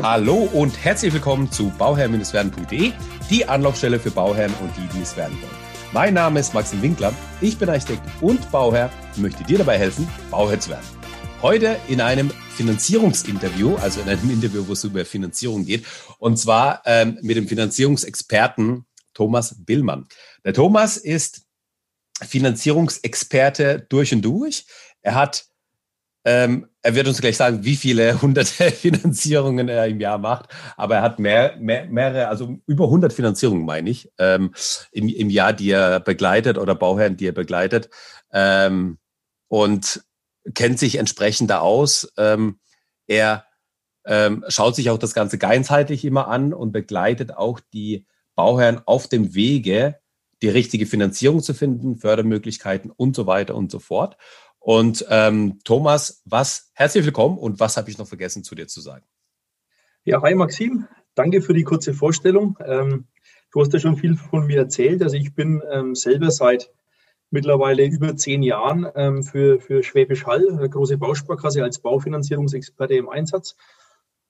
Hallo und herzlich willkommen zu bauherr-werden.de, die Anlaufstelle für Bauherren und die, die es werden wollen. Mein Name ist Maxim Winkler, ich bin Architekt und Bauherr und möchte dir dabei helfen, Bauherr zu werden. Heute in einem Finanzierungsinterview, also in einem Interview, wo es über Finanzierung geht, und zwar ähm, mit dem Finanzierungsexperten Thomas Billmann. Der Thomas ist Finanzierungsexperte durch und durch. Er hat ähm, er wird uns gleich sagen, wie viele hunderte Finanzierungen er im Jahr macht, aber er hat mehr, mehr, mehrere, also über 100 Finanzierungen, meine ich, ähm, im, im Jahr, die er begleitet oder Bauherren, die er begleitet ähm, und kennt sich entsprechend da aus. Ähm, er ähm, schaut sich auch das Ganze ganzheitlich immer an und begleitet auch die Bauherren auf dem Wege, die richtige Finanzierung zu finden, Fördermöglichkeiten und so weiter und so fort. Und ähm, Thomas, was herzlich willkommen und was habe ich noch vergessen zu dir zu sagen? Ja, hi Maxim, danke für die kurze Vorstellung. Ähm, du hast ja schon viel von mir erzählt. Also ich bin ähm, selber seit mittlerweile über zehn Jahren ähm, für, für Schwäbisch Hall, eine große Bausparkasse, als Baufinanzierungsexperte im Einsatz.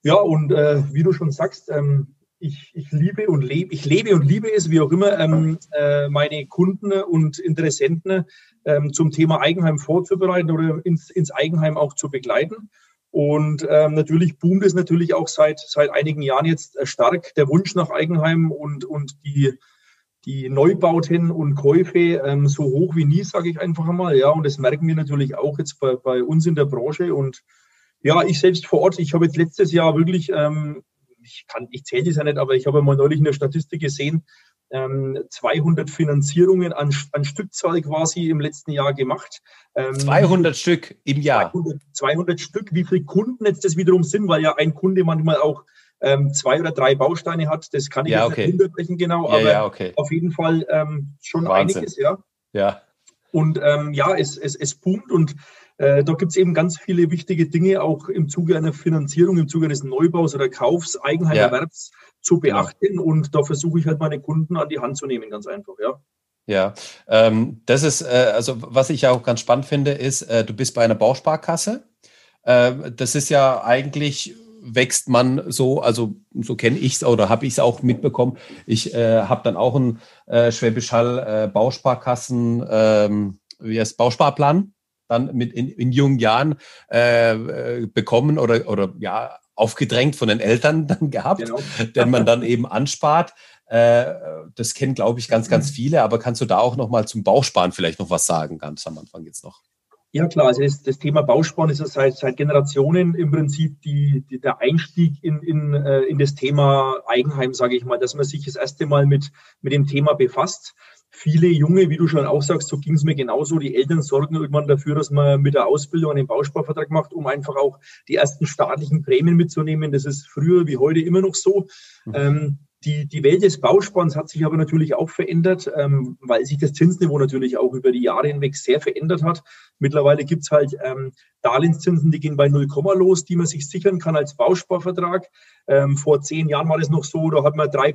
Ja, und äh, wie du schon sagst, ähm, ich, ich liebe und lebe, ich lebe und liebe es, wie auch immer, ähm, äh, meine Kunden und Interessenten ähm, zum Thema Eigenheim vorzubereiten oder ins, ins Eigenheim auch zu begleiten. Und ähm, natürlich boomt es natürlich auch seit, seit einigen Jahren jetzt äh, stark der Wunsch nach Eigenheim und, und die, die Neubauten und Käufe ähm, so hoch wie nie, sage ich einfach einmal. Ja, und das merken wir natürlich auch jetzt bei, bei uns in der Branche. Und ja, ich selbst vor Ort, ich habe jetzt letztes Jahr wirklich ähm, ich ich zähle das ja nicht, aber ich habe mal neulich in der Statistik gesehen, 200 ähm, Finanzierungen an, an Stückzahl quasi im letzten Jahr gemacht. 200 ähm, Stück im Jahr. 200, 200, Stück. Wie viele Kunden jetzt das wiederum sind, weil ja ein Kunde manchmal auch ähm, zwei oder drei Bausteine hat, das kann ich ja, okay. nicht unterbrechen genau, ja, aber ja, okay. auf jeden Fall ähm, schon Wahnsinn. einiges, ja. Ja. Und ähm, ja, es, es, es boomt und äh, da gibt es eben ganz viele wichtige Dinge auch im Zuge einer Finanzierung, im Zuge eines Neubaus oder Kaufs, Eigenheimerwerbs ja. zu genau. beachten. Und da versuche ich halt meine Kunden an die Hand zu nehmen, ganz einfach, ja. Ja, ähm, das ist, äh, also was ich auch ganz spannend finde, ist, äh, du bist bei einer Bausparkasse. Äh, das ist ja eigentlich wächst man so, also so kenne ich es oder habe ich es auch mitbekommen. Ich äh, habe dann auch einen äh, Schwäbisch Hall äh, Bausparkassen, ähm, wie heißt Bausparplan dann mit in, in jungen Jahren äh, bekommen oder, oder ja, aufgedrängt von den Eltern dann gehabt, genau. den man dann eben anspart. Äh, das kennen, glaube ich, ganz, ganz viele. Aber kannst du da auch noch mal zum Bausparen vielleicht noch was sagen, ganz am Anfang jetzt noch? Ja klar, also das, das Thema Bausparen ist ja seit, seit Generationen im Prinzip die, die, der Einstieg in, in, äh, in das Thema Eigenheim, sage ich mal, dass man sich das erste Mal mit, mit dem Thema befasst viele Junge, wie du schon auch sagst, so ging es mir genauso. Die Eltern sorgen irgendwann dafür, dass man mit der Ausbildung einen Bausparvertrag macht, um einfach auch die ersten staatlichen Prämien mitzunehmen. Das ist früher wie heute immer noch so. Mhm. Ähm, die, die Welt des Bausparens hat sich aber natürlich auch verändert, ähm, weil sich das Zinsniveau natürlich auch über die Jahre hinweg sehr verändert hat. Mittlerweile gibt's halt ähm, Darlehenszinsen, die gehen bei 0, los, die man sich sichern kann als Bausparvertrag. Ähm, vor zehn Jahren war das noch so, da hat man 3,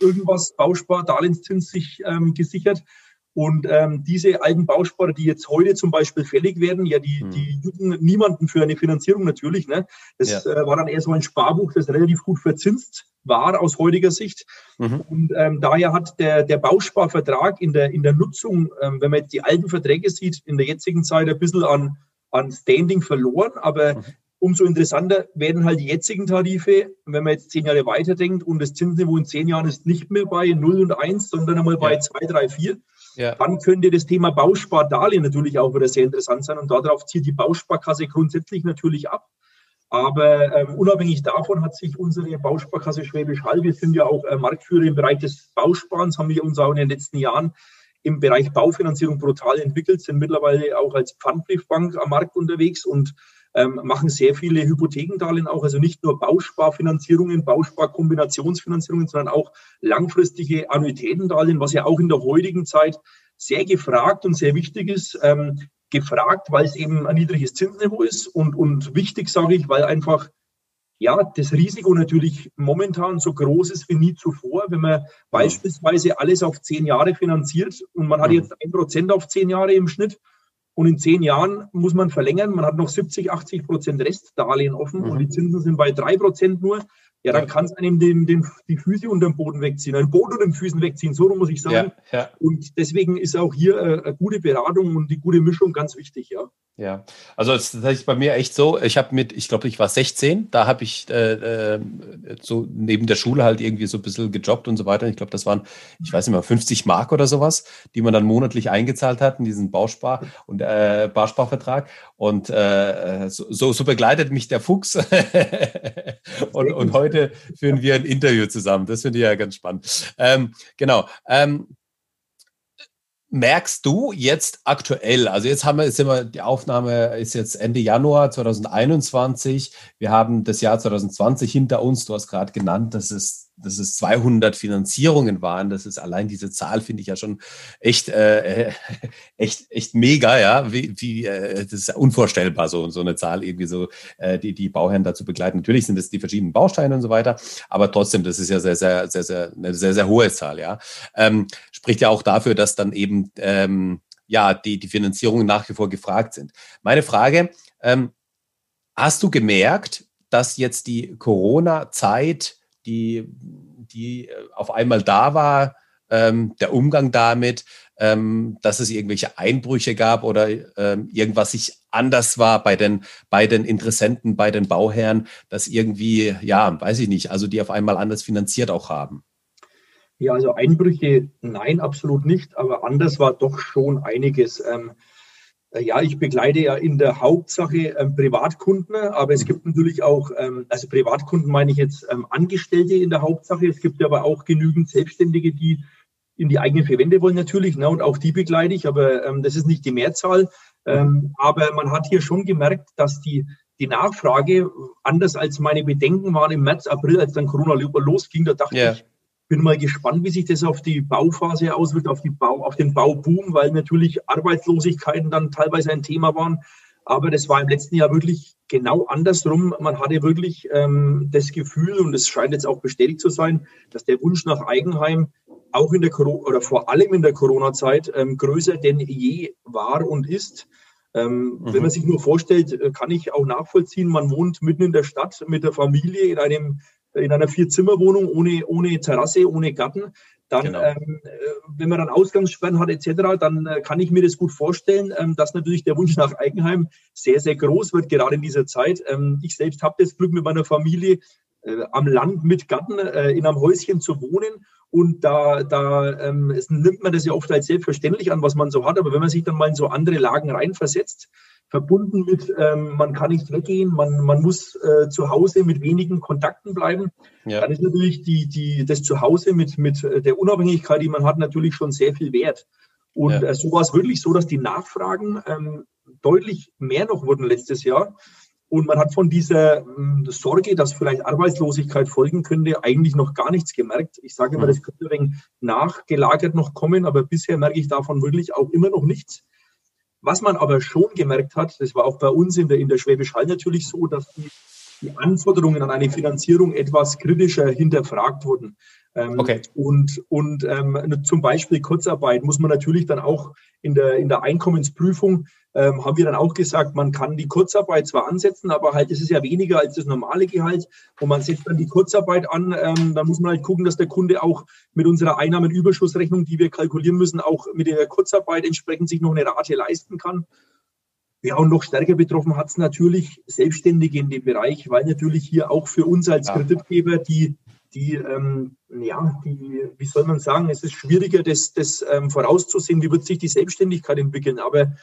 irgendwas Bauspar-Darlehenszins sich ähm, gesichert. Und ähm, diese alten Bausparer, die jetzt heute zum Beispiel fällig werden, ja, die, hm. die jucken niemanden für eine Finanzierung natürlich. Ne? Das ja. äh, war dann eher so ein Sparbuch, das relativ gut verzinst war aus heutiger Sicht. Mhm. Und ähm, daher hat der, der Bausparvertrag in der, in der Nutzung, ähm, wenn man jetzt die alten Verträge sieht, in der jetzigen Zeit ein bisschen an, an Standing verloren. Aber mhm. umso interessanter werden halt die jetzigen Tarife, wenn man jetzt zehn Jahre weiterdenkt und das Zinsniveau in zehn Jahren ist nicht mehr bei 0 und 1, sondern einmal bei ja. 2, 3, 4 ja. Dann könnte das Thema Bauspardarlehen natürlich auch wieder sehr interessant sein und darauf zieht die Bausparkasse grundsätzlich natürlich ab. Aber ähm, unabhängig davon hat sich unsere Bausparkasse Schwäbisch Hall, wir sind ja auch äh, Marktführer im Bereich des Bausparens, haben wir uns auch in den letzten Jahren im Bereich Baufinanzierung brutal entwickelt, sind mittlerweile auch als Pfandbriefbank am Markt unterwegs und ähm, machen sehr viele Hypothekendarlehen auch, also nicht nur Bausparfinanzierungen, Bausparkombinationsfinanzierungen, sondern auch langfristige Annuitätendarlehen, was ja auch in der heutigen Zeit sehr gefragt und sehr wichtig ist. Ähm, gefragt, weil es eben ein niedriges Zinsniveau ist und, und wichtig, sage ich, weil einfach ja, das Risiko natürlich momentan so groß ist wie nie zuvor, wenn man beispielsweise alles auf zehn Jahre finanziert und man hat mhm. jetzt ein Prozent auf zehn Jahre im Schnitt und in zehn Jahren muss man verlängern. Man hat noch 70, 80 Prozent Restdarlehen offen mhm. und die Zinsen sind bei drei Prozent nur ja, dann kann es einem den, den, die Füße unter dem Boden wegziehen, ein Boden unter den Füßen wegziehen, so muss ich sagen. Ja, ja. Und deswegen ist auch hier äh, eine gute Beratung und die gute Mischung ganz wichtig, ja. Ja, also das ist bei mir echt so, ich habe mit, ich glaube, ich war 16, da habe ich äh, äh, so neben der Schule halt irgendwie so ein bisschen gejobbt und so weiter. Ich glaube, das waren, ich weiß nicht mehr, 50 Mark oder sowas, die man dann monatlich eingezahlt hat in diesen Bauspar- und äh, Barsparvertrag. Und äh, so, so begleitet mich der Fuchs. und, und heute führen wir ein Interview zusammen. Das finde ich ja ganz spannend. Ähm, genau. Ähm, merkst du jetzt aktuell, also jetzt haben wir, sind wir, die Aufnahme ist jetzt Ende Januar 2021. Wir haben das Jahr 2020 hinter uns. Du hast gerade genannt, dass es, dass es 200 Finanzierungen waren. Das ist allein diese Zahl finde ich ja schon echt, äh, echt, echt mega, ja. Wie, wie, äh, das ist ja unvorstellbar, so, so eine Zahl irgendwie so, äh, die, die Bauherren dazu begleiten. Natürlich sind es die verschiedenen Bausteine und so weiter, aber trotzdem, das ist ja sehr, sehr, sehr, sehr, eine sehr, sehr hohe Zahl, ja. Ähm, spricht ja auch dafür, dass dann eben ähm, ja die, die Finanzierungen nach wie vor gefragt sind. Meine Frage, ähm, hast du gemerkt, dass jetzt die Corona-Zeit, die, die äh, auf einmal da war, ähm, der Umgang damit, ähm, dass es irgendwelche Einbrüche gab oder ähm, irgendwas sich anders war bei den, bei den Interessenten, bei den Bauherren, dass irgendwie, ja, weiß ich nicht, also die auf einmal anders finanziert auch haben? Ja, also Einbrüche, nein, absolut nicht, aber anders war doch schon einiges. Äh, ja, ich begleite ja in der Hauptsache ähm, Privatkunden, aber es gibt natürlich auch, ähm, also Privatkunden meine ich jetzt ähm, Angestellte in der Hauptsache. Es gibt aber auch genügend Selbstständige, die in die eigenen vier Wände wollen natürlich, ne, und auch die begleite ich, aber ähm, das ist nicht die Mehrzahl. Ähm, aber man hat hier schon gemerkt, dass die, die Nachfrage anders als meine Bedenken waren im März, April, als dann Corona losging. Da dachte yeah. ich, bin mal gespannt, wie sich das auf die Bauphase auswirkt, auf, die Bau, auf den Bauboom, weil natürlich Arbeitslosigkeiten dann teilweise ein Thema waren. Aber das war im letzten Jahr wirklich genau andersrum. Man hatte wirklich ähm, das Gefühl, und es scheint jetzt auch bestätigt zu sein, dass der Wunsch nach Eigenheim auch in der Corona oder vor allem in der Corona-Zeit ähm, größer denn je war und ist. Ähm, mhm. Wenn man sich nur vorstellt, äh, kann ich auch nachvollziehen, man wohnt mitten in der Stadt mit der Familie in einem in einer Vier-Zimmer-Wohnung ohne, ohne Terrasse, ohne Garten, dann, genau. ähm, äh, wenn man dann Ausgangssperren hat etc., dann äh, kann ich mir das gut vorstellen, ähm, dass natürlich der Wunsch nach Eigenheim sehr, sehr groß wird, gerade in dieser Zeit. Ähm, ich selbst habe das Glück, mit meiner Familie äh, am Land mit Garten äh, in einem Häuschen zu wohnen. Und da, da ähm, nimmt man das ja oft als selbstverständlich an, was man so hat. Aber wenn man sich dann mal in so andere Lagen reinversetzt, verbunden mit, ähm, man kann nicht weggehen, man, man muss äh, zu Hause mit wenigen Kontakten bleiben. Ja. Dann ist natürlich die, die, das Zuhause mit, mit der Unabhängigkeit, die man hat, natürlich schon sehr viel wert. Und ja. äh, so war es wirklich so, dass die Nachfragen ähm, deutlich mehr noch wurden letztes Jahr. Und man hat von dieser äh, Sorge, dass vielleicht Arbeitslosigkeit folgen könnte, eigentlich noch gar nichts gemerkt. Ich sage immer, mhm. das könnte ein wenig nachgelagert noch kommen, aber bisher merke ich davon wirklich auch immer noch nichts. Was man aber schon gemerkt hat, das war auch bei uns in der, in der Schwäbisch Hall natürlich so, dass die, die Anforderungen an eine Finanzierung etwas kritischer hinterfragt wurden. Ähm, okay. Und, und ähm, zum Beispiel Kurzarbeit muss man natürlich dann auch in der, in der Einkommensprüfung ähm, haben wir dann auch gesagt, man kann die Kurzarbeit zwar ansetzen, aber halt ist es ja weniger als das normale Gehalt. Und man setzt dann die Kurzarbeit an, ähm, dann muss man halt gucken, dass der Kunde auch mit unserer Einnahmenüberschussrechnung, die wir kalkulieren müssen, auch mit der Kurzarbeit entsprechend sich noch eine Rate leisten kann. Ja, und noch stärker betroffen hat es natürlich Selbstständige in dem Bereich, weil natürlich hier auch für uns als ja. Kreditgeber die die, ähm, ja, die, wie soll man sagen, es ist schwieriger, das, das ähm, vorauszusehen, wie wird sich die Selbstständigkeit entwickeln. Aber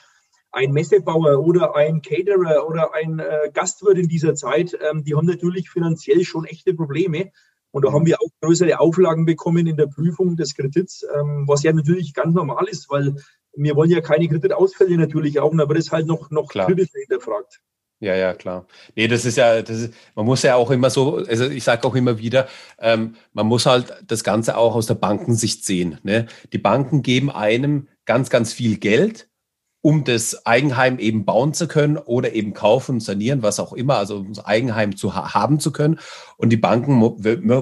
ein Messebauer oder ein Caterer oder ein äh, Gastwirt in dieser Zeit, ähm, die haben natürlich finanziell schon echte Probleme. Und da haben wir auch größere Auflagen bekommen in der Prüfung des Kredits, ähm, was ja natürlich ganz normal ist, weil wir wollen ja keine Kreditausfälle natürlich auch, aber das ist halt noch, noch kritischer hinterfragt. Ja, ja, klar. Nee, das ist ja, das ist, man muss ja auch immer so, also ich sage auch immer wieder, ähm, man muss halt das Ganze auch aus der Bankensicht sehen. Ne? Die Banken geben einem ganz, ganz viel Geld, um das Eigenheim eben bauen zu können oder eben kaufen, sanieren, was auch immer, also um das Eigenheim zu ha haben zu können. Und die Banken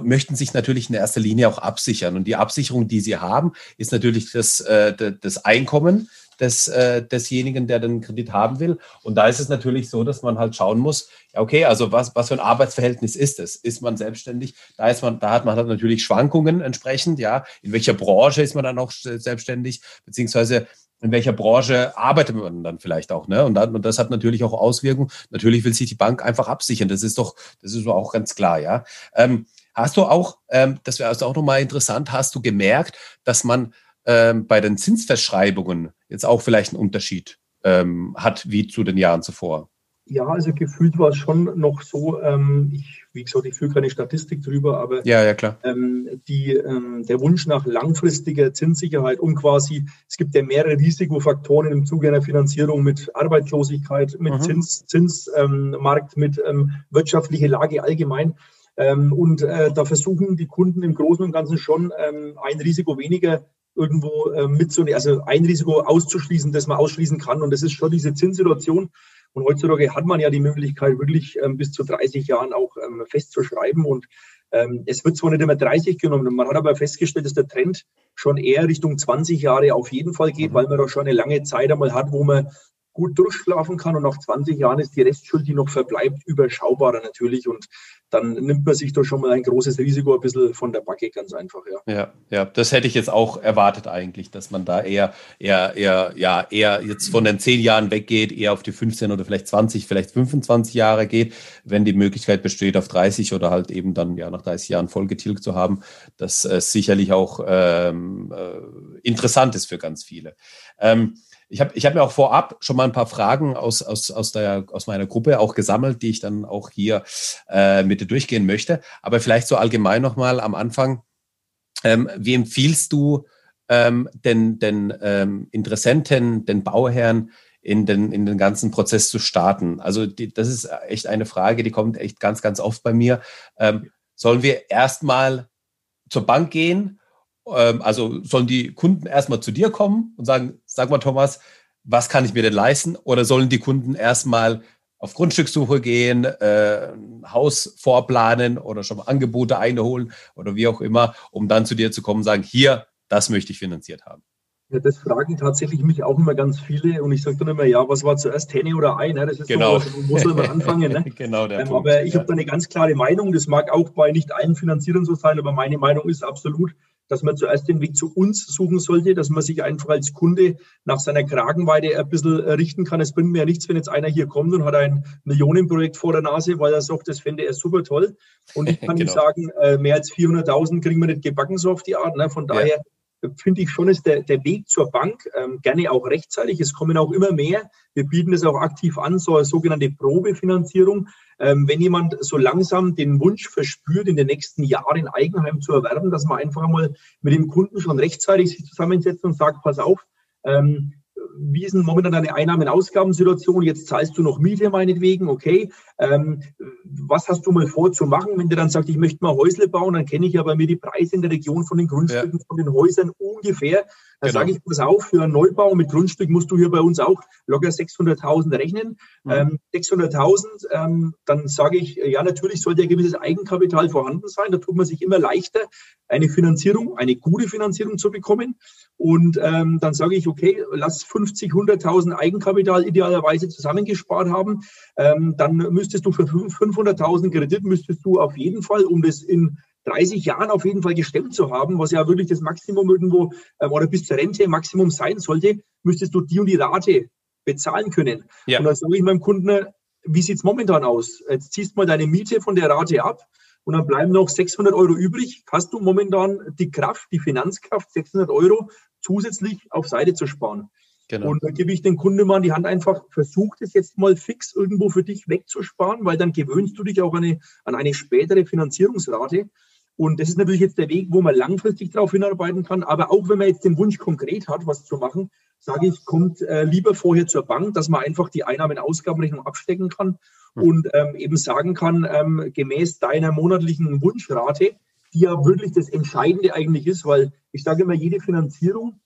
möchten sich natürlich in erster Linie auch absichern. Und die Absicherung, die sie haben, ist natürlich das, äh, das Einkommen des, äh, desjenigen, der den Kredit haben will. Und da ist es natürlich so, dass man halt schauen muss, ja, okay, also was, was für ein Arbeitsverhältnis ist es? Ist man selbstständig? Da ist man, da hat man halt natürlich Schwankungen entsprechend, ja. In welcher Branche ist man dann auch selbstständig? Beziehungsweise in welcher Branche arbeitet man dann vielleicht auch, ne? Und, dann, und das hat natürlich auch Auswirkungen. Natürlich will sich die Bank einfach absichern. Das ist doch, das ist auch ganz klar, ja. Ähm, hast du auch, ähm, das wäre also auch nochmal interessant, hast du gemerkt, dass man ähm, bei den Zinsverschreibungen jetzt auch vielleicht einen Unterschied ähm, hat wie zu den Jahren zuvor? Ja, also gefühlt war es schon noch so, ähm, ich, wie gesagt, ich führe keine Statistik drüber, aber ja, ja, klar. Ähm, die, ähm, der Wunsch nach langfristiger Zinssicherheit und quasi, es gibt ja mehrere Risikofaktoren im Zuge einer Finanzierung mit Arbeitslosigkeit, mit mhm. Zins, Zinsmarkt, mit ähm, wirtschaftlicher Lage allgemein. Ähm, und äh, da versuchen die Kunden im Großen und Ganzen schon ähm, ein Risiko weniger irgendwo äh, mitzunehmen, also ein Risiko auszuschließen, das man ausschließen kann. Und das ist schon diese Zinssituation. Und heutzutage hat man ja die Möglichkeit, wirklich ähm, bis zu 30 Jahren auch ähm, festzuschreiben. Und ähm, es wird zwar nicht immer 30 genommen, man hat aber festgestellt, dass der Trend schon eher Richtung 20 Jahre auf jeden Fall geht, mhm. weil man da schon eine lange Zeit einmal hat, wo man gut durchschlafen kann und nach 20 Jahren ist die Restschuld, die noch verbleibt, überschaubarer natürlich und dann nimmt man sich doch schon mal ein großes Risiko ein bisschen von der Backe, ganz einfach, ja. Ja, ja, das hätte ich jetzt auch erwartet eigentlich, dass man da eher, eher, eher, ja, eher jetzt von den 10 Jahren weggeht, eher auf die 15 oder vielleicht 20, vielleicht 25 Jahre geht, wenn die Möglichkeit besteht, auf 30 oder halt eben dann ja nach 30 Jahren vollgetilgt zu haben, das äh, sicherlich auch ähm, äh, interessant ist für ganz viele. Ähm, ich habe ich hab mir auch vorab schon mal ein paar Fragen aus, aus, aus, der, aus meiner Gruppe auch gesammelt, die ich dann auch hier äh, mit dir durchgehen möchte. Aber vielleicht so allgemein nochmal am Anfang. Ähm, wie empfiehlst du ähm, den, den ähm, Interessenten, den Bauherren, in den, in den ganzen Prozess zu starten? Also die, das ist echt eine Frage, die kommt echt ganz, ganz oft bei mir. Ähm, sollen wir erstmal zur Bank gehen also sollen die Kunden erstmal zu dir kommen und sagen, sag mal Thomas, was kann ich mir denn leisten? Oder sollen die Kunden erstmal auf Grundstückssuche gehen, äh, ein Haus vorplanen oder schon mal Angebote einholen oder wie auch immer, um dann zu dir zu kommen und sagen, hier, das möchte ich finanziert haben? Ja, das fragen tatsächlich mich auch immer ganz viele und ich sage dann immer, ja, was war zuerst Henne oder Ei? Ne? Das ist genau. so, wo soll man anfangen? Ne? genau der ähm, Aber ich ja. habe da eine ganz klare Meinung, das mag auch bei nicht allen Finanzierern so sein, aber meine Meinung ist absolut, dass man zuerst den Weg zu uns suchen sollte, dass man sich einfach als Kunde nach seiner Kragenweite ein bisschen äh, richten kann. Es bringt mir ja nichts, wenn jetzt einer hier kommt und hat ein Millionenprojekt vor der Nase, weil er sagt, das fände er super toll. Und ich kann genau. ihm sagen, äh, mehr als 400.000 kriegen wir nicht gebacken, so auf die Art. Ne? Von daher ja finde ich schon, ist der, der Weg zur Bank ähm, gerne auch rechtzeitig. Es kommen auch immer mehr. Wir bieten es auch aktiv an, so eine sogenannte Probefinanzierung. Ähm, wenn jemand so langsam den Wunsch verspürt, in den nächsten Jahren Eigenheim zu erwerben, dass man einfach mal mit dem Kunden schon rechtzeitig sich zusammensetzt und sagt, pass auf, ähm, wie ist denn momentan deine Einnahmen-Ausgabensituation? Jetzt zahlst du noch Miete meinetwegen, okay. Ähm, was hast du mal vor zu machen? Wenn der dann sagt, ich möchte mal Häusle bauen, dann kenne ich ja bei mir die Preise in der Region von den Grundstücken, ja. von den Häusern ungefähr. Da genau. sage ich, pass auf, für einen Neubau mit Grundstück musst du hier bei uns auch locker 600.000 rechnen. Mhm. Ähm, 600.000, ähm, dann sage ich, ja, natürlich sollte ein gewisses Eigenkapital vorhanden sein. Da tut man sich immer leichter, eine Finanzierung, eine gute Finanzierung zu bekommen. Und ähm, dann sage ich, okay, lass 50, 100.000 Eigenkapital idealerweise zusammengespart haben. Ähm, dann müsstest du für 500.000 Kredit, müsstest du auf jeden Fall, um das in 30 Jahren auf jeden Fall gestemmt zu haben, was ja wirklich das Maximum irgendwo ähm, oder bis zur Rente Maximum sein sollte, müsstest du die und die Rate bezahlen können. Ja. Und dann sage ich meinem Kunden, wie sieht es momentan aus? Jetzt ziehst mal deine Miete von der Rate ab und dann bleiben noch 600 Euro übrig. Hast du momentan die Kraft, die Finanzkraft, 600 Euro zusätzlich auf Seite zu sparen? Genau. Und dann gebe ich den Kunden mal an die Hand einfach, versuch das jetzt mal fix irgendwo für dich wegzusparen, weil dann gewöhnst du dich auch an eine, an eine spätere Finanzierungsrate. Und das ist natürlich jetzt der Weg, wo man langfristig darauf hinarbeiten kann. Aber auch wenn man jetzt den Wunsch konkret hat, was zu machen, sage ich, kommt äh, lieber vorher zur Bank, dass man einfach die Einnahmen-Ausgabenrechnung abstecken kann hm. und ähm, eben sagen kann, ähm, gemäß deiner monatlichen Wunschrate, die ja wirklich das Entscheidende eigentlich ist, weil ich sage immer, jede Finanzierung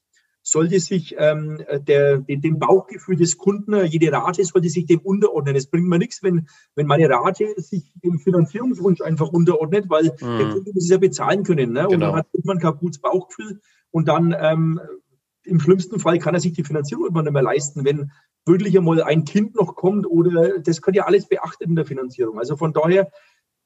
sollte sich ähm, der, dem Bauchgefühl des Kunden, jede Rate sollte sich dem unterordnen. Es bringt mir nichts, wenn, wenn meine Rate sich dem Finanzierungswunsch einfach unterordnet, weil mm. der Kunde muss es ja bezahlen können. Ne? Genau. Und dann hat man kein gutes Bauchgefühl und dann ähm, im schlimmsten Fall kann er sich die Finanzierung immer nicht mehr leisten, wenn wirklich einmal ein Kind noch kommt oder das könnte ja alles beachtet in der Finanzierung. Also von daher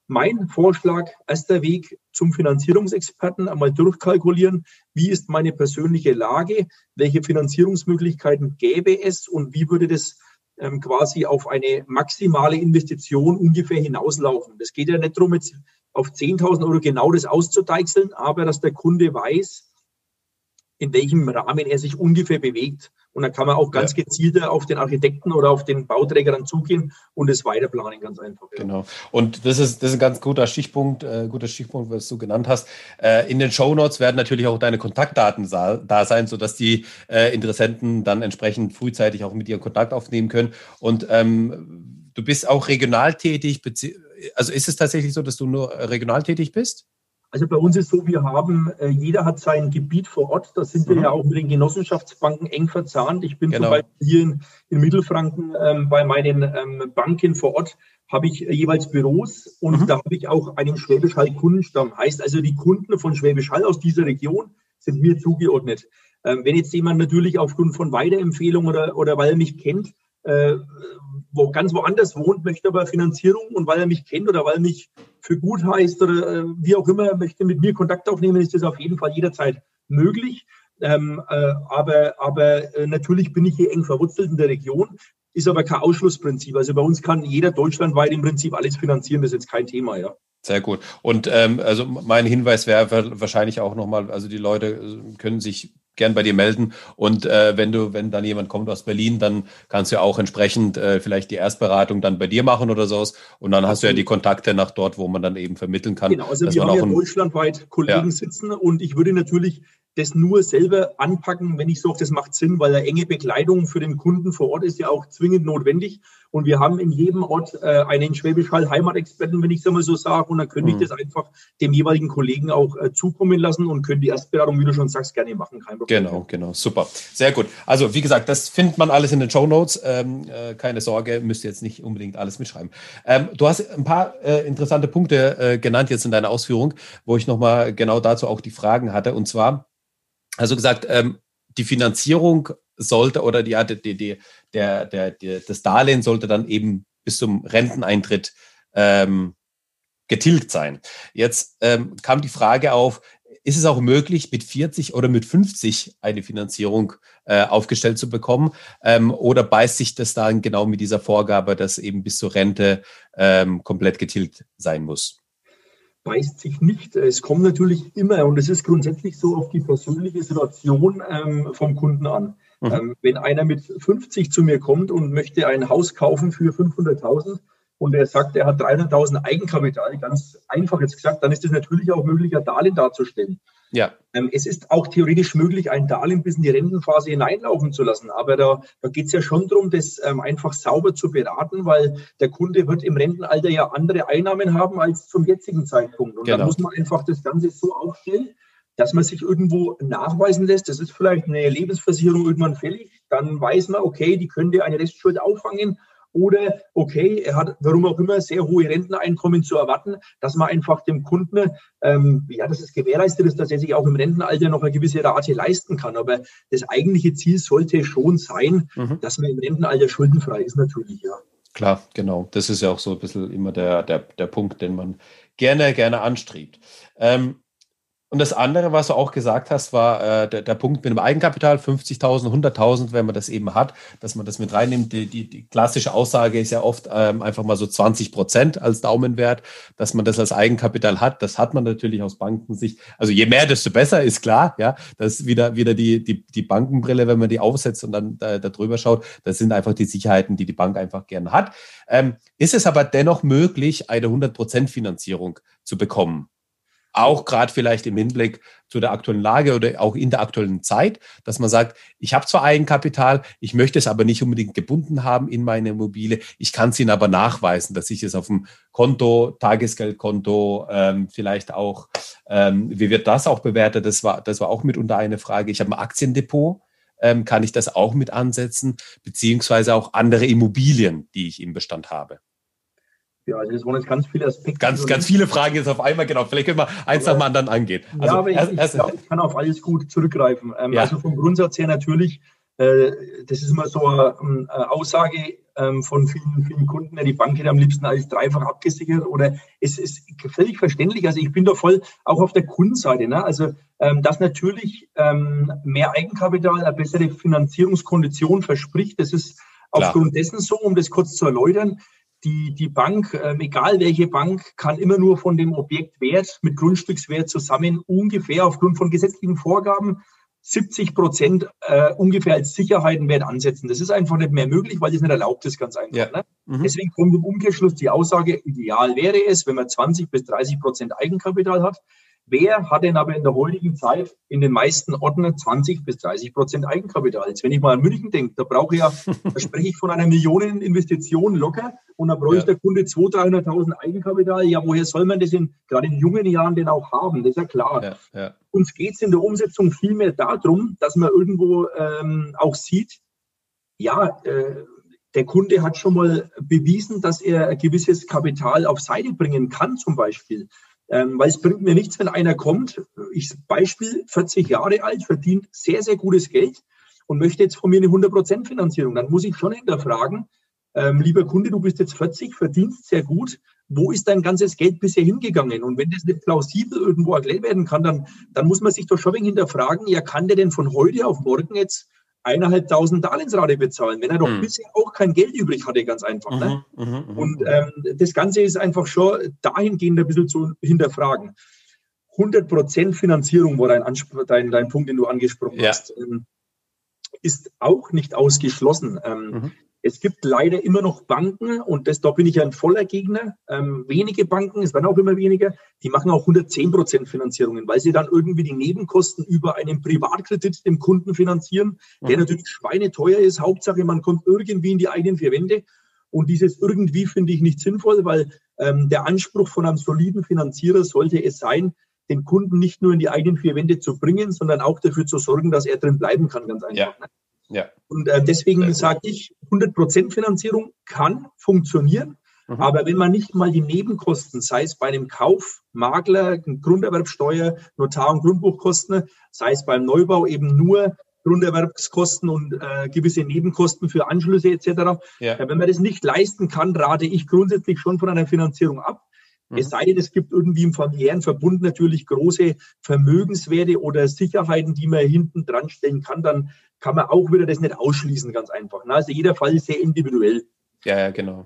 mein Vorschlag, erster Weg zum Finanzierungsexperten, einmal durchkalkulieren, wie ist meine persönliche Lage, welche Finanzierungsmöglichkeiten gäbe es? Und wie würde das ähm, quasi auf eine maximale Investition ungefähr hinauslaufen. Das geht ja nicht darum, jetzt auf 10.000 Euro genau das auszudeichseln, aber dass der Kunde weiß, in welchem Rahmen er sich ungefähr bewegt. Und dann kann man auch ganz ja. gezielter auf den Architekten oder auf den Bauträger dann zugehen und es weiterplanen, ganz einfach. Ja. Genau. Und das ist, das ist ein ganz guter Stichpunkt, äh, guter Stichpunkt, was du genannt hast. Äh, in den Show Notes werden natürlich auch deine Kontaktdaten da sein, sodass die äh, Interessenten dann entsprechend frühzeitig auch mit dir Kontakt aufnehmen können. Und ähm, du bist auch regional tätig, also ist es tatsächlich so, dass du nur regional tätig bist? Also bei uns ist so, wir haben, äh, jeder hat sein Gebiet vor Ort. Da sind mhm. wir ja auch mit den Genossenschaftsbanken eng verzahnt. Ich bin genau. zum Beispiel hier in, in Mittelfranken ähm, bei meinen ähm, Banken vor Ort, habe ich äh, jeweils Büros und mhm. da habe ich auch einen Schwäbisch Hall Kundenstamm. Heißt also, die Kunden von Schwäbisch Hall aus dieser Region sind mir zugeordnet. Ähm, wenn jetzt jemand natürlich aufgrund von Weiterempfehlung oder, oder weil er mich kennt, wo ganz woanders wohnt, möchte aber Finanzierung und weil er mich kennt oder weil mich für gut heißt oder äh, wie auch immer, möchte mit mir Kontakt aufnehmen, ist das auf jeden Fall jederzeit möglich. Ähm, äh, aber aber äh, natürlich bin ich hier eng verwurzelt in der Region, ist aber kein Ausschlussprinzip. Also bei uns kann jeder deutschlandweit im Prinzip alles finanzieren, das ist jetzt kein Thema, ja. Sehr gut. Und ähm, also mein Hinweis wäre wahrscheinlich auch nochmal, also die Leute äh, können sich gern bei dir melden. Und äh, wenn du, wenn dann jemand kommt aus Berlin, dann kannst du ja auch entsprechend äh, vielleicht die Erstberatung dann bei dir machen oder sowas. Und dann hast du ja die Kontakte nach dort, wo man dann eben vermitteln kann. Genau, also wir haben ja deutschlandweit Kollegen ja. sitzen und ich würde natürlich das nur selber anpacken, wenn ich sage, das macht Sinn, weil eine enge Begleitung für den Kunden vor Ort ist ja auch zwingend notwendig. Und wir haben in jedem Ort äh, einen Schwäbisch Hall Heimatexperten, wenn ich es einmal so sage. Und dann könnte mhm. ich das einfach dem jeweiligen Kollegen auch äh, zukommen lassen und können die Erstberatung, wie du schon sagst, gerne machen. Kein Problem. Genau, genau. Super. Sehr gut. Also, wie gesagt, das findet man alles in den Show Notes. Ähm, äh, keine Sorge, müsst ihr jetzt nicht unbedingt alles mitschreiben. Ähm, du hast ein paar äh, interessante Punkte äh, genannt jetzt in deiner Ausführung, wo ich nochmal genau dazu auch die Fragen hatte. Und zwar, also gesagt, ähm, die Finanzierung sollte oder die, die, die, der, der, der, das Darlehen sollte dann eben bis zum Renteneintritt ähm, getilgt sein. Jetzt ähm, kam die Frage auf, ist es auch möglich, mit 40 oder mit 50 eine Finanzierung äh, aufgestellt zu bekommen? Ähm, oder beißt sich das dann genau mit dieser Vorgabe, dass eben bis zur Rente ähm, komplett getilgt sein muss? beißt sich nicht. Es kommt natürlich immer, und es ist grundsätzlich so, auf die persönliche Situation ähm, vom Kunden an. Mhm. Ähm, wenn einer mit 50 zu mir kommt und möchte ein Haus kaufen für 500.000 und er sagt, er hat 300.000 Eigenkapital, ganz einfach jetzt gesagt, dann ist es natürlich auch möglich, ein Darlehen darzustellen. Ja. Ähm, es ist auch theoretisch möglich, ein Darlehen bis in die Rentenphase hineinlaufen zu lassen. Aber da, da geht es ja schon darum, das ähm, einfach sauber zu beraten, weil der Kunde wird im Rentenalter ja andere Einnahmen haben als zum jetzigen Zeitpunkt. Und genau. da muss man einfach das Ganze so aufstellen, dass man sich irgendwo nachweisen lässt, das ist vielleicht eine Lebensversicherung irgendwann fällig, dann weiß man, okay, die könnte eine Restschuld auffangen oder okay, er hat, warum auch immer, sehr hohe Renteneinkommen zu erwarten, dass man einfach dem Kunden, ähm, ja, dass es gewährleistet ist, dass er sich auch im Rentenalter noch eine gewisse Rate leisten kann. Aber das eigentliche Ziel sollte schon sein, mhm. dass man im Rentenalter schuldenfrei ist, natürlich, ja. Klar, genau. Das ist ja auch so ein bisschen immer der, der, der Punkt, den man gerne, gerne anstrebt. Ähm, und das andere, was du auch gesagt hast, war äh, der, der, Punkt mit dem Eigenkapital, 50.000, 100.000, wenn man das eben hat, dass man das mit reinnimmt. Die, die, die klassische Aussage ist ja oft ähm, einfach mal so 20 Prozent als Daumenwert, dass man das als Eigenkapital hat. Das hat man natürlich aus Bankensicht. Also je mehr, desto besser, ist klar. Ja, das ist wieder, wieder die, die, die Bankenbrille, wenn man die aufsetzt und dann da, da drüber schaut. Das sind einfach die Sicherheiten, die die Bank einfach gerne hat. Ähm, ist es aber dennoch möglich, eine 100 Prozent Finanzierung zu bekommen? Auch gerade vielleicht im Hinblick zu der aktuellen Lage oder auch in der aktuellen Zeit, dass man sagt, ich habe zwar Eigenkapital, ich möchte es aber nicht unbedingt gebunden haben in meine Immobilie, ich kann es Ihnen aber nachweisen, dass ich es auf dem Konto, Tagesgeldkonto, ähm, vielleicht auch, ähm, wie wird das auch bewertet, das war, das war auch mitunter eine Frage, ich habe ein Aktiendepot, ähm, kann ich das auch mit ansetzen, beziehungsweise auch andere Immobilien, die ich im Bestand habe. Ja, also das waren jetzt ganz viele Aspekte. Ganz, ganz viele Fragen jetzt auf einmal, genau. Vielleicht können wir eins nach dem anderen angehen. Also, ja, aber ich, ich, glaub, ich, kann auf alles gut zurückgreifen. Ähm, ja. Also vom Grundsatz her natürlich, äh, das ist immer so eine, eine Aussage ähm, von vielen, vielen Kunden, die Bank hätte am liebsten alles dreifach abgesichert oder es ist völlig verständlich. Also ich bin da voll auch auf der Kundenseite. Ne? Also ähm, dass natürlich ähm, mehr Eigenkapital eine bessere Finanzierungskondition verspricht, das ist Klar. aufgrund dessen so, um das kurz zu erläutern die, die Bank, ähm, egal welche Bank, kann immer nur von dem Objektwert mit Grundstückswert zusammen ungefähr aufgrund von gesetzlichen Vorgaben 70 Prozent äh, ungefähr als Sicherheitenwert ansetzen. Das ist einfach nicht mehr möglich, weil das nicht erlaubt ist, ganz einfach. Ja. Ne? Mhm. Deswegen kommt im Umkehrschluss die Aussage, ideal wäre es, wenn man 20 bis 30 Prozent Eigenkapital hat. Wer hat denn aber in der heutigen Zeit in den meisten Orten 20 bis 30 Prozent Eigenkapital? Jetzt, wenn ich mal an München denke, da brauche ich ja, da spreche ich von einer Millioneninvestition locker und da bräuchte ja. der Kunde 200.000, 300.000 Eigenkapital. Ja, woher soll man das in, gerade in jungen Jahren denn auch haben? Das ist ja klar. Ja, ja. Uns geht es in der Umsetzung vielmehr darum, dass man irgendwo ähm, auch sieht, ja, äh, der Kunde hat schon mal bewiesen, dass er ein gewisses Kapital auf Seite bringen kann, zum Beispiel. Ähm, weil es bringt mir nichts, wenn einer kommt, ich Beispiel, 40 Jahre alt, verdient sehr, sehr gutes Geld und möchte jetzt von mir eine 100% Finanzierung. Dann muss ich schon hinterfragen, ähm, lieber Kunde, du bist jetzt 40, verdienst sehr gut, wo ist dein ganzes Geld bisher hingegangen? Und wenn das nicht plausibel irgendwo erklärt werden kann, dann, dann muss man sich doch schon hinterfragen, ja, kann der denn von heute auf morgen jetzt eineinhalbtausend Darlehensrate bezahlen, wenn er doch mhm. bisher auch kein Geld übrig hatte, ganz einfach. Ne? Mhm, mh, mh, und ähm, das Ganze ist einfach schon dahingehend ein bisschen zu hinterfragen. 100% Finanzierung war dein, dein, dein Punkt, den du angesprochen ja. hast, ähm, ist auch nicht ausgeschlossen. Ähm, mhm. Es gibt leider immer noch Banken, und das, da bin ich ein voller Gegner, ähm, wenige Banken, es werden auch immer weniger, die machen auch 110 Prozent Finanzierungen, weil sie dann irgendwie die Nebenkosten über einen Privatkredit dem Kunden finanzieren, der mhm. natürlich schweineteuer ist. Hauptsache, man kommt irgendwie in die eigenen vier Wände. Und dieses irgendwie finde ich nicht sinnvoll, weil ähm, der Anspruch von einem soliden Finanzierer sollte es sein, den Kunden nicht nur in die eigenen vier Wände zu bringen, sondern auch dafür zu sorgen, dass er drin bleiben kann, ganz einfach. Ja. Ja. Und äh, deswegen sage ich, 100% Finanzierung kann funktionieren. Mhm. Aber wenn man nicht mal die Nebenkosten, sei es bei einem Kauf, Makler, Grunderwerbsteuer, Notar- und Grundbuchkosten, sei es beim Neubau eben nur Grunderwerbskosten und äh, gewisse Nebenkosten für Anschlüsse etc. Ja. Äh, wenn man das nicht leisten kann, rate ich grundsätzlich schon von einer Finanzierung ab. Mhm. Es sei denn, es gibt irgendwie im familiären Verbund natürlich große Vermögenswerte oder Sicherheiten, die man hinten dran stellen kann, dann kann man auch wieder das nicht ausschließen, ganz einfach. Ne? Also jeder Fall ist sehr individuell. Ja, ja, genau.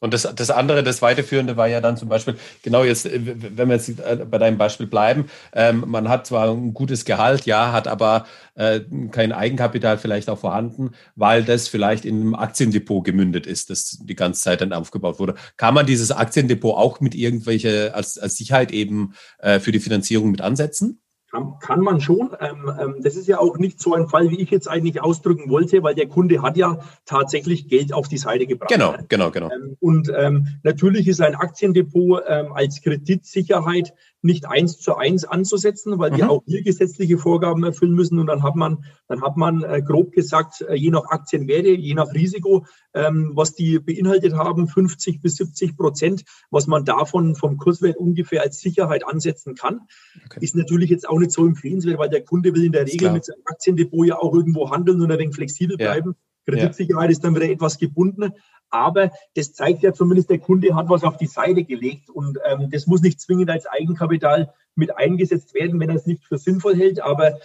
Und das, das andere, das Weiterführende war ja dann zum Beispiel, genau jetzt, äh, wenn wir jetzt äh, bei deinem Beispiel bleiben, ähm, man hat zwar ein gutes Gehalt, ja, hat aber äh, kein Eigenkapital vielleicht auch vorhanden, weil das vielleicht in einem Aktiendepot gemündet ist, das die ganze Zeit dann aufgebaut wurde. Kann man dieses Aktiendepot auch mit irgendwelche als, als Sicherheit eben äh, für die Finanzierung mit ansetzen? Kann, kann man schon. Ähm, ähm, das ist ja auch nicht so ein Fall, wie ich jetzt eigentlich ausdrücken wollte, weil der Kunde hat ja tatsächlich Geld auf die Seite gebracht. Genau, genau, genau. Ähm, und ähm, natürlich ist ein Aktiendepot ähm, als Kreditsicherheit nicht eins zu eins anzusetzen, weil mhm. wir auch hier gesetzliche Vorgaben erfüllen müssen. Und dann hat man, dann hat man äh, grob gesagt, äh, je nach Aktienwerte, je nach Risiko, ähm, was die beinhaltet haben, 50 bis 70 Prozent, was man davon vom Kurswert ungefähr als Sicherheit ansetzen kann, okay. ist natürlich jetzt auch nicht so empfehlenswert, weil der Kunde will in der Regel mit seinem Aktiendepot ja auch irgendwo handeln und ein wenig flexibel ja. bleiben. Kreditsicherheit ja. ist dann wieder etwas gebunden. Aber das zeigt ja zumindest, der Kunde hat was auf die Seite gelegt und ähm, das muss nicht zwingend als Eigenkapital mit eingesetzt werden, wenn er es nicht für sinnvoll hält. Aber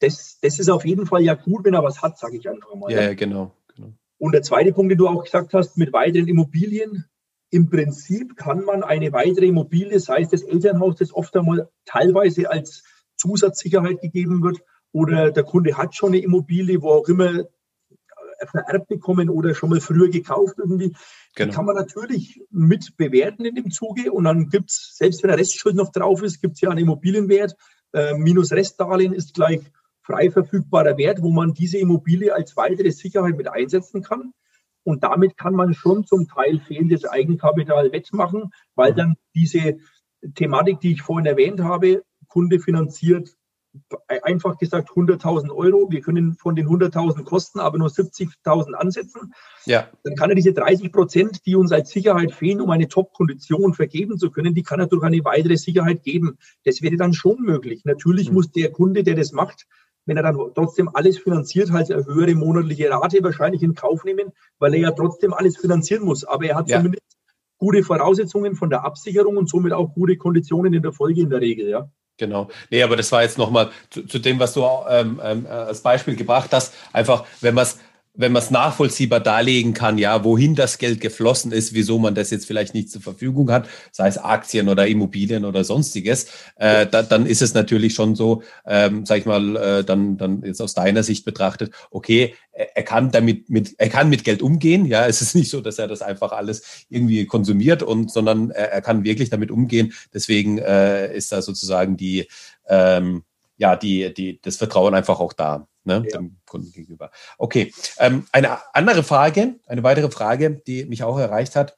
das, das ist auf jeden Fall ja gut, wenn er was hat, sage ich einfach mal. Ja, ja, genau, genau. Und der zweite Punkt, den du auch gesagt hast, mit weiteren Immobilien. Im Prinzip kann man eine weitere Immobilie, sei es das Elternhaus, das oft einmal teilweise als Zusatzsicherheit gegeben wird, oder der Kunde hat schon eine Immobilie, wo auch immer vererbt bekommen oder schon mal früher gekauft irgendwie. Genau. Die kann man natürlich mit bewerten in dem Zuge und dann gibt es, selbst wenn der Restschuld noch drauf ist, gibt es ja einen Immobilienwert. Äh, minus Restdarlehen ist gleich frei verfügbarer Wert, wo man diese Immobilie als weitere Sicherheit mit einsetzen kann. Und damit kann man schon zum Teil fehlendes Eigenkapital wettmachen, weil mhm. dann diese Thematik, die ich vorhin erwähnt habe, Kunde finanziert einfach gesagt 100.000 Euro. Wir können von den 100.000 Kosten aber nur 70.000 ansetzen. Ja. Dann kann er diese 30 Prozent, die uns als Sicherheit fehlen, um eine Top-Kondition vergeben zu können, die kann er durch eine weitere Sicherheit geben. Das wäre dann schon möglich. Natürlich mhm. muss der Kunde, der das macht, wenn er dann trotzdem alles finanziert, halt eine höhere monatliche Rate wahrscheinlich in Kauf nehmen, weil er ja trotzdem alles finanzieren muss. Aber er hat ja. zumindest gute Voraussetzungen von der Absicherung und somit auch gute Konditionen in der Folge in der Regel, ja. Genau. Nee, aber das war jetzt nochmal zu, zu dem, was du ähm, ähm, als Beispiel gebracht hast. Einfach, wenn man es wenn man es nachvollziehbar darlegen kann, ja, wohin das Geld geflossen ist, wieso man das jetzt vielleicht nicht zur Verfügung hat, sei es Aktien oder Immobilien oder sonstiges, äh, da, dann ist es natürlich schon so, ähm, sag ich mal, äh, dann, dann jetzt aus deiner Sicht betrachtet, okay, er, er kann damit mit, er kann mit Geld umgehen, ja, es ist nicht so, dass er das einfach alles irgendwie konsumiert und, sondern er, er kann wirklich damit umgehen. Deswegen äh, ist da sozusagen die, ähm, ja, die, die, das Vertrauen einfach auch da, ne, ja. dem Kunden gegenüber. Okay, ähm, eine andere Frage, eine weitere Frage, die mich auch erreicht hat,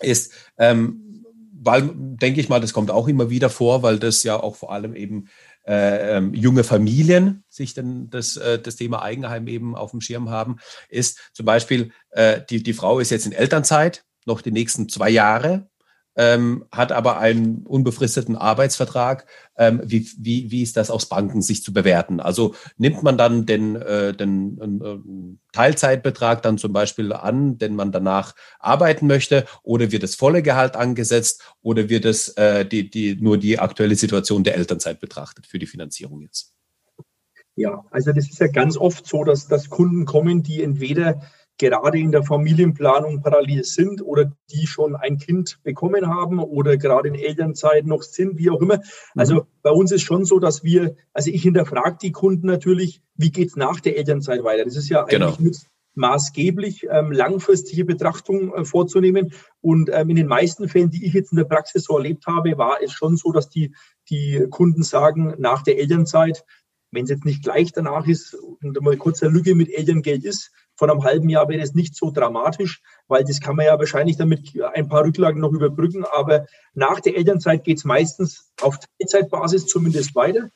ist, ähm, weil, denke ich mal, das kommt auch immer wieder vor, weil das ja auch vor allem eben äh, ähm, junge Familien sich dann das, äh, das Thema Eigenheim eben auf dem Schirm haben, ist zum Beispiel, äh, die, die Frau ist jetzt in Elternzeit, noch die nächsten zwei Jahre ähm, hat aber einen unbefristeten Arbeitsvertrag. Ähm, wie, wie, wie ist das aus Banken sich zu bewerten? Also nimmt man dann den, äh, den äh, Teilzeitbetrag dann zum Beispiel an, den man danach arbeiten möchte, oder wird das volle Gehalt angesetzt oder wird es äh, die, die, nur die aktuelle Situation der Elternzeit betrachtet für die Finanzierung jetzt? Ja, also das ist ja ganz oft so, dass, dass Kunden kommen, die entweder gerade in der Familienplanung parallel sind oder die schon ein Kind bekommen haben oder gerade in Elternzeit noch sind, wie auch immer. Also mhm. bei uns ist schon so, dass wir, also ich hinterfrage die Kunden natürlich, wie geht es nach der Elternzeit weiter? Das ist ja genau. eigentlich mit maßgeblich ähm, langfristige Betrachtung äh, vorzunehmen. Und ähm, in den meisten Fällen, die ich jetzt in der Praxis so erlebt habe, war es schon so, dass die, die Kunden sagen, nach der Elternzeit, wenn es jetzt nicht gleich danach ist und mal kurz eine Lücke mit Elterngeld ist, von einem halben Jahr wäre es nicht so dramatisch, weil das kann man ja wahrscheinlich damit ein paar Rücklagen noch überbrücken. Aber nach der Elternzeit geht es meistens auf Teilzeitbasis zumindest weiter,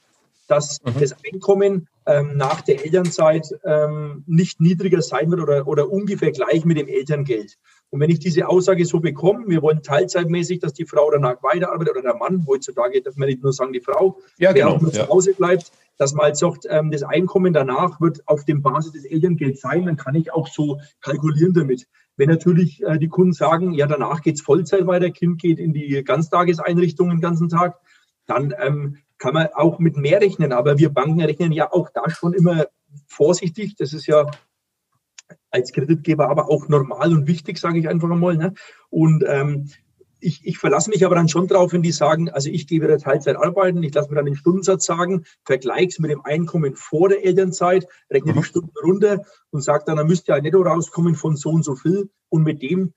dass mhm. das Einkommen ähm, nach der Elternzeit ähm, nicht niedriger sein wird oder, oder ungefähr gleich mit dem Elterngeld. Und wenn ich diese Aussage so bekomme, wir wollen teilzeitmäßig, dass die Frau danach weiterarbeitet oder der Mann, heutzutage darf man nicht nur sagen, die Frau, ja, wer genau, auch nur ja. zu Hause bleibt, dass man halt sagt, ähm, das Einkommen danach wird auf dem Basis des Elterngelds sein, dann kann ich auch so kalkulieren damit. Wenn natürlich äh, die Kunden sagen, ja, danach geht's Vollzeit weiter, Kind geht in die Ganztageseinrichtung den ganzen Tag, dann ähm, kann man auch mit mehr rechnen. Aber wir Banken rechnen ja auch da schon immer vorsichtig. Das ist ja als Kreditgeber aber auch normal und wichtig, sage ich einfach einmal. Ne? Und ähm, ich, ich verlasse mich aber dann schon drauf, wenn die sagen, also ich gehe wieder Teilzeit arbeiten, ich lasse mir dann den Stundensatz sagen, vergleiche es mit dem Einkommen vor der Elternzeit, rechne mhm. die Stunden runter und sage dann, da müsste ja netto rauskommen von so und so viel und mit dem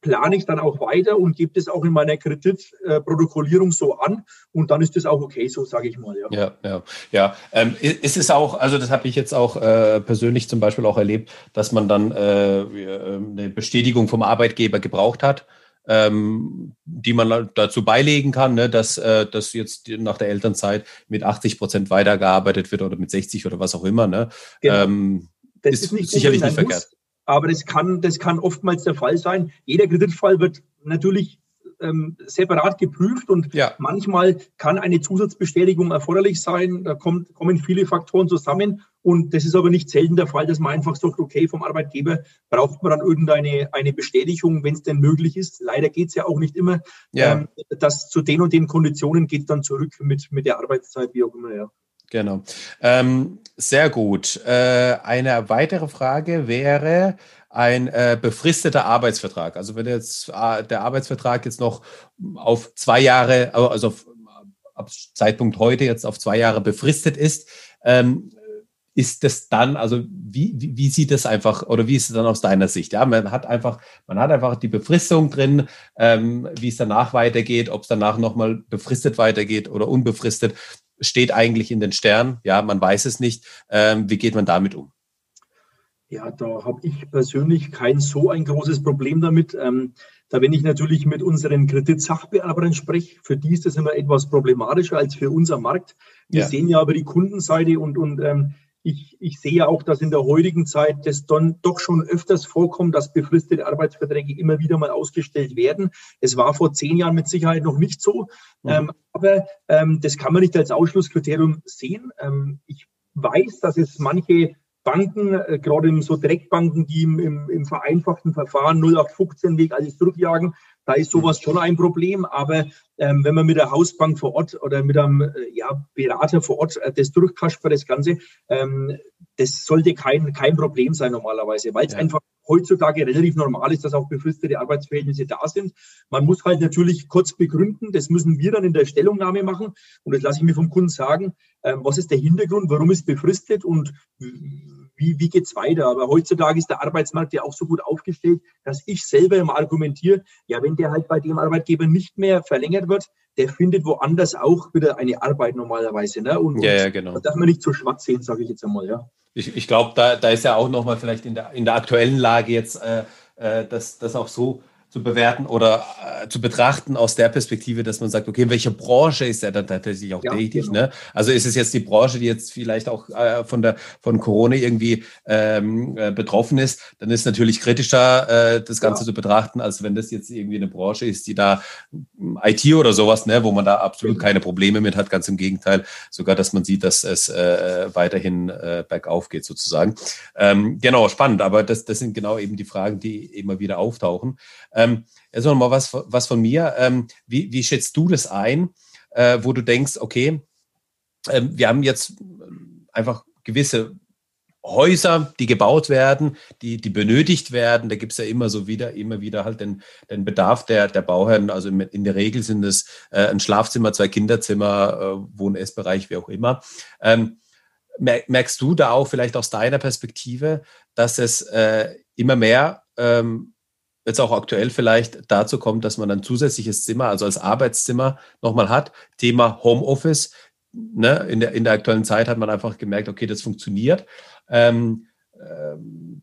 plane ich dann auch weiter und gebe das auch in meiner Kreditprotokollierung so an und dann ist das auch okay, so sage ich mal. Ja, ja, ja. ja. Ähm, ist es auch, also das habe ich jetzt auch äh, persönlich zum Beispiel auch erlebt, dass man dann äh, eine Bestätigung vom Arbeitgeber gebraucht hat ähm, die man dazu beilegen kann, ne, dass, äh, dass jetzt nach der Elternzeit mit 80 Prozent weitergearbeitet wird oder mit 60 oder was auch immer. Ne? Genau. Ähm, das ist, ist nicht sicherlich nicht verkehrt. Muss, aber das kann, das kann oftmals der Fall sein. Jeder Kreditfall wird natürlich ähm, separat geprüft und ja. manchmal kann eine Zusatzbestätigung erforderlich sein. Da kommt, kommen viele Faktoren zusammen und das ist aber nicht selten der Fall, dass man einfach sagt, okay, vom Arbeitgeber braucht man dann irgendeine eine Bestätigung, wenn es denn möglich ist. Leider geht es ja auch nicht immer, ja. ähm, dass zu den und den Konditionen geht dann zurück mit, mit der Arbeitszeit, wie auch immer, ja. Genau. Ähm, sehr gut. Äh, eine weitere Frage wäre, ein äh, befristeter Arbeitsvertrag. Also wenn jetzt äh, der Arbeitsvertrag jetzt noch auf zwei Jahre, also auf, ab Zeitpunkt heute jetzt auf zwei Jahre befristet ist, ähm, ist das dann, also wie, wie, wie, sieht das einfach oder wie ist es dann aus deiner Sicht? Ja, man hat einfach, man hat einfach die Befristung drin, ähm, wie es danach weitergeht, ob es danach nochmal befristet weitergeht oder unbefristet, steht eigentlich in den Sternen. Ja, man weiß es nicht. Ähm, wie geht man damit um? Ja, da habe ich persönlich kein so ein großes Problem damit. Ähm, Da wenn ich natürlich mit unseren Kreditsachbearbeitern spreche, für die ist das immer etwas problematischer als für unser Markt. Wir ja. sehen ja aber die Kundenseite und, und ähm, ich, ich sehe auch, dass in der heutigen Zeit das dann doch schon öfters vorkommt, dass befristete Arbeitsverträge immer wieder mal ausgestellt werden. Es war vor zehn Jahren mit Sicherheit noch nicht so. Mhm. Ähm, aber ähm, das kann man nicht als Ausschlusskriterium sehen. Ähm, ich weiß, dass es manche Banken, äh, gerade so Direktbanken, die im, im, im vereinfachten Verfahren 0815-Weg alles zurückjagen, da ist sowas schon ein Problem. Aber ähm, wenn man mit der Hausbank vor Ort oder mit einem äh, ja, Berater vor Ort äh, das durchkaspert, das Ganze, ähm, das sollte kein, kein Problem sein normalerweise, weil es ja. einfach heutzutage relativ normal ist, dass auch befristete Arbeitsverhältnisse da sind. Man muss halt natürlich kurz begründen, das müssen wir dann in der Stellungnahme machen und das lasse ich mir vom Kunden sagen, ähm, was ist der Hintergrund, warum ist befristet und wie, wie geht es weiter? Aber heutzutage ist der Arbeitsmarkt ja auch so gut aufgestellt, dass ich selber immer argumentiere, ja, wenn der halt bei dem Arbeitgeber nicht mehr verlängert wird, der findet woanders auch wieder eine Arbeit normalerweise. Ne? Und, ja, ja, genau. Das darf man nicht so schwarz sehen, sage ich jetzt einmal, ja. Ich, ich glaube, da, da ist ja auch nochmal vielleicht in der, in der aktuellen Lage jetzt äh, äh, das, das auch so zu bewerten oder äh, zu betrachten aus der Perspektive, dass man sagt, okay, in welcher Branche ist er dann tatsächlich auch ja, tätig? Genau. Ne? Also ist es jetzt die Branche, die jetzt vielleicht auch äh, von der von Corona irgendwie ähm, äh, betroffen ist, dann ist natürlich kritischer, äh, das Ganze ja. zu betrachten, als wenn das jetzt irgendwie eine Branche ist, die da IT oder sowas, ne, wo man da absolut genau. keine Probleme mit hat. Ganz im Gegenteil, sogar, dass man sieht, dass es äh, weiterhin äh, bergauf geht sozusagen. Ähm, genau, spannend. Aber das, das sind genau eben die Fragen, die immer wieder auftauchen. Ähm, jetzt noch mal was, was von mir. Ähm, wie, wie schätzt du das ein, äh, wo du denkst, okay, äh, wir haben jetzt einfach gewisse Häuser, die gebaut werden, die, die benötigt werden. Da gibt es ja immer so wieder, immer wieder halt den, den Bedarf der, der Bauherren. Also in der Regel sind es äh, ein Schlafzimmer, zwei Kinderzimmer, äh, Wohn-, Essbereich, wie auch immer. Ähm, merkst du da auch vielleicht aus deiner Perspektive, dass es äh, immer mehr ähm, jetzt auch aktuell vielleicht dazu kommt, dass man ein zusätzliches Zimmer, also als Arbeitszimmer nochmal hat. Thema Homeoffice. Ne? In, der, in der aktuellen Zeit hat man einfach gemerkt, okay, das funktioniert. Ähm, ähm,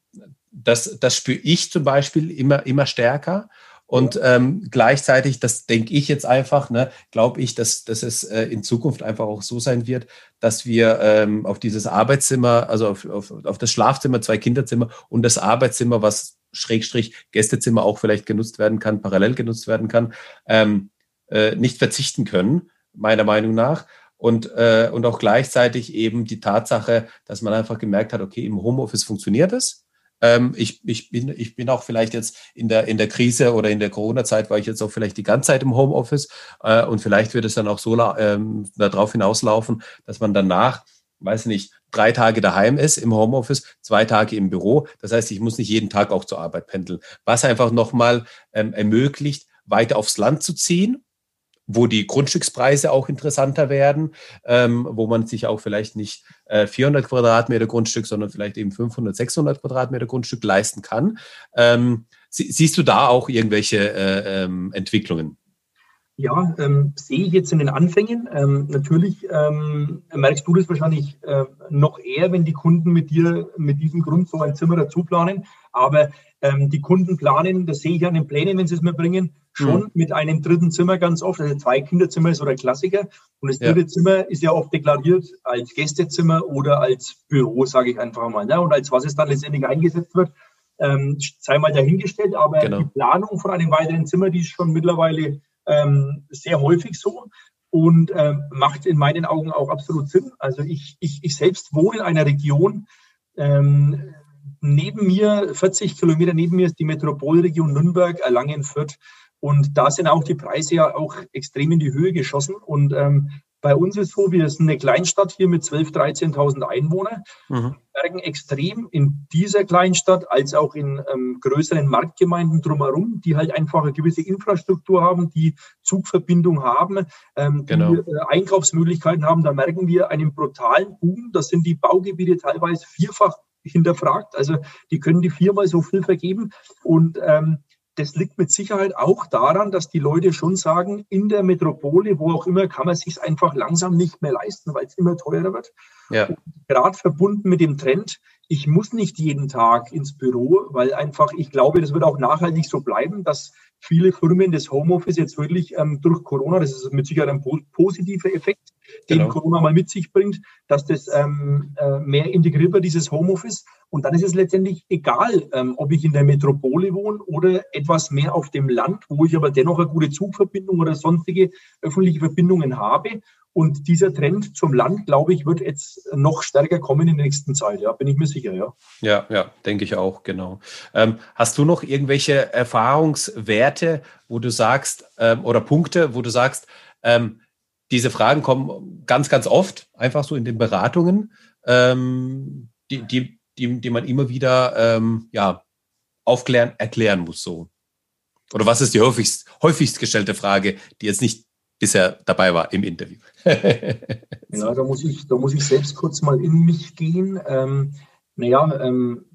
das, das spüre ich zum Beispiel immer, immer stärker. Und ähm, gleichzeitig, das denke ich jetzt einfach, ne, glaube ich, dass, dass es äh, in Zukunft einfach auch so sein wird, dass wir ähm, auf dieses Arbeitszimmer, also auf, auf, auf das Schlafzimmer, zwei Kinderzimmer und das Arbeitszimmer, was Schrägstrich Gästezimmer auch vielleicht genutzt werden kann, parallel genutzt werden kann, ähm, äh, nicht verzichten können, meiner Meinung nach. Und, äh, und auch gleichzeitig eben die Tatsache, dass man einfach gemerkt hat, okay, im Homeoffice funktioniert es. Ähm, ich, ich, bin, ich bin auch vielleicht jetzt in der, in der Krise oder in der Corona-Zeit, war ich jetzt auch vielleicht die ganze Zeit im Homeoffice. Äh, und vielleicht wird es dann auch so ähm, darauf hinauslaufen, dass man danach weiß nicht, drei Tage daheim ist im Homeoffice, zwei Tage im Büro. Das heißt, ich muss nicht jeden Tag auch zur Arbeit pendeln. Was einfach nochmal ähm, ermöglicht, weiter aufs Land zu ziehen, wo die Grundstückspreise auch interessanter werden, ähm, wo man sich auch vielleicht nicht äh, 400 Quadratmeter Grundstück, sondern vielleicht eben 500, 600 Quadratmeter Grundstück leisten kann. Ähm, sie, siehst du da auch irgendwelche äh, ähm, Entwicklungen? Ja, ähm, sehe ich jetzt in den Anfängen. Ähm, natürlich ähm, merkst du das wahrscheinlich äh, noch eher, wenn die Kunden mit dir mit diesem Grund so ein Zimmer dazu planen. Aber ähm, die Kunden planen, das sehe ich an den Plänen, wenn sie es mir bringen, schon mhm. mit einem dritten Zimmer ganz oft. Also zwei Kinderzimmer ist oder Klassiker. Und das dritte ja. Zimmer ist ja oft deklariert als Gästezimmer oder als Büro, sage ich einfach mal. Ne? Und als was es dann letztendlich eingesetzt wird, ähm, sei mal dahingestellt. Aber genau. die Planung von einem weiteren Zimmer, die ist schon mittlerweile ähm, sehr häufig so und ähm, macht in meinen Augen auch absolut Sinn. Also ich, ich, ich selbst wohne in einer Region, ähm, neben mir, 40 Kilometer neben mir ist die Metropolregion Nürnberg, Erlangen, Fürth. Und da sind auch die Preise ja auch extrem in die Höhe geschossen. Und ähm, bei uns ist so, wir sind eine Kleinstadt hier mit 12.000, 13.000 Einwohnern. Mhm. merken extrem in dieser Kleinstadt als auch in ähm, größeren Marktgemeinden drumherum, die halt einfach eine gewisse Infrastruktur haben, die Zugverbindung haben, ähm, genau. die äh, Einkaufsmöglichkeiten haben. Da merken wir einen brutalen Boom. Das sind die Baugebiete teilweise vierfach hinterfragt. Also die können die viermal so viel vergeben. Und ähm, das liegt mit Sicherheit auch daran, dass die Leute schon sagen, in der Metropole, wo auch immer, kann man sich einfach langsam nicht mehr leisten, weil es immer teurer wird. Ja. Gerade verbunden mit dem Trend, ich muss nicht jeden Tag ins Büro, weil einfach, ich glaube, das wird auch nachhaltig so bleiben, dass viele Firmen das Homeoffice jetzt wirklich ähm, durch Corona, das ist mit Sicherheit ein positiver Effekt, den genau. Corona mal mit sich bringt, dass das ähm, äh, mehr integriert wird, dieses Homeoffice. Und dann ist es letztendlich egal, ähm, ob ich in der Metropole wohne oder etwas mehr auf dem Land, wo ich aber dennoch eine gute Zugverbindung oder sonstige öffentliche Verbindungen habe. Und dieser Trend zum Land, glaube ich, wird jetzt noch stärker kommen in der nächsten Zeit. Ja, bin ich mir sicher, ja. Ja, ja, denke ich auch, genau. Ähm, hast du noch irgendwelche Erfahrungswerte, wo du sagst, ähm, oder Punkte, wo du sagst, ähm, diese Fragen kommen ganz, ganz oft, einfach so in den Beratungen, ähm, die, die, die, die man immer wieder ähm, ja, aufklären, erklären muss. So. Oder was ist die häufigst, häufigst gestellte Frage, die jetzt nicht bisher dabei war im Interview. ja, da muss, ich, da muss ich selbst kurz mal in mich gehen. Ähm, naja, ähm,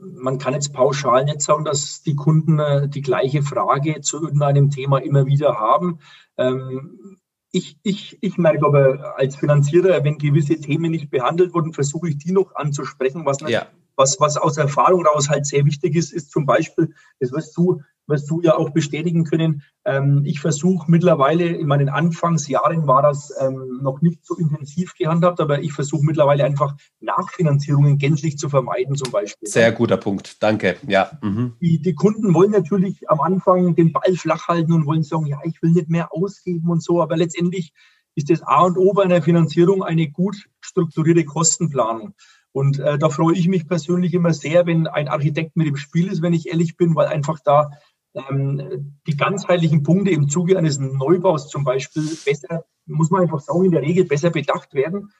man kann jetzt pauschal nicht sagen, dass die Kunden äh, die gleiche Frage zu irgendeinem Thema immer wieder haben. Ähm, ich, ich, ich merke aber als Finanzierer, wenn gewisse Themen nicht behandelt wurden, versuche ich die noch anzusprechen, was, ja. was, was aus Erfahrung raus halt sehr wichtig ist, ist zum Beispiel, das wirst du wirst du ja auch bestätigen können. Ähm, ich versuche mittlerweile, in meinen Anfangsjahren war das ähm, noch nicht so intensiv gehandhabt, aber ich versuche mittlerweile einfach Nachfinanzierungen gänzlich zu vermeiden zum Beispiel. Sehr guter Punkt, danke. Ja. Mhm. Die, die Kunden wollen natürlich am Anfang den Ball flach halten und wollen sagen, ja, ich will nicht mehr ausgeben und so, aber letztendlich ist das A und O bei einer Finanzierung eine gut strukturierte Kostenplanung. Und äh, da freue ich mich persönlich immer sehr, wenn ein Architekt mit im Spiel ist, wenn ich ehrlich bin, weil einfach da die ganzheitlichen Punkte im Zuge eines Neubaus zum Beispiel besser, muss man einfach sagen, in der Regel besser bedacht werden.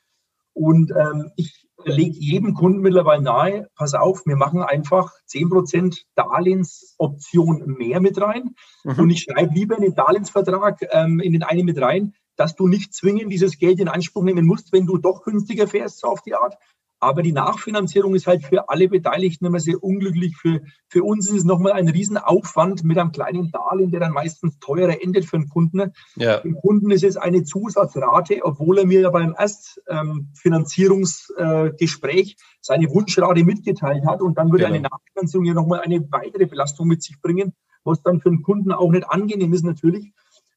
Und ähm, ich lege jedem Kunden mittlerweile nahe, pass auf, wir machen einfach 10% Darlehensoption mehr mit rein. Mhm. Und ich schreibe lieber in den Darlehensvertrag ähm, in den einen mit rein, dass du nicht zwingend dieses Geld in Anspruch nehmen musst, wenn du doch günstiger fährst, so auf die Art, aber die Nachfinanzierung ist halt für alle Beteiligten immer sehr unglücklich. Für, für uns ist es nochmal ein Riesenaufwand mit einem kleinen Darlehen, der dann meistens teurer endet für den Kunden. Ja. Dem Kunden ist es eine Zusatzrate, obwohl er mir ja beim Erstfinanzierungsgespräch seine Wunschrate mitgeteilt hat. Und dann würde genau. eine Nachfinanzierung ja nochmal eine weitere Belastung mit sich bringen, was dann für den Kunden auch nicht angenehm ist natürlich.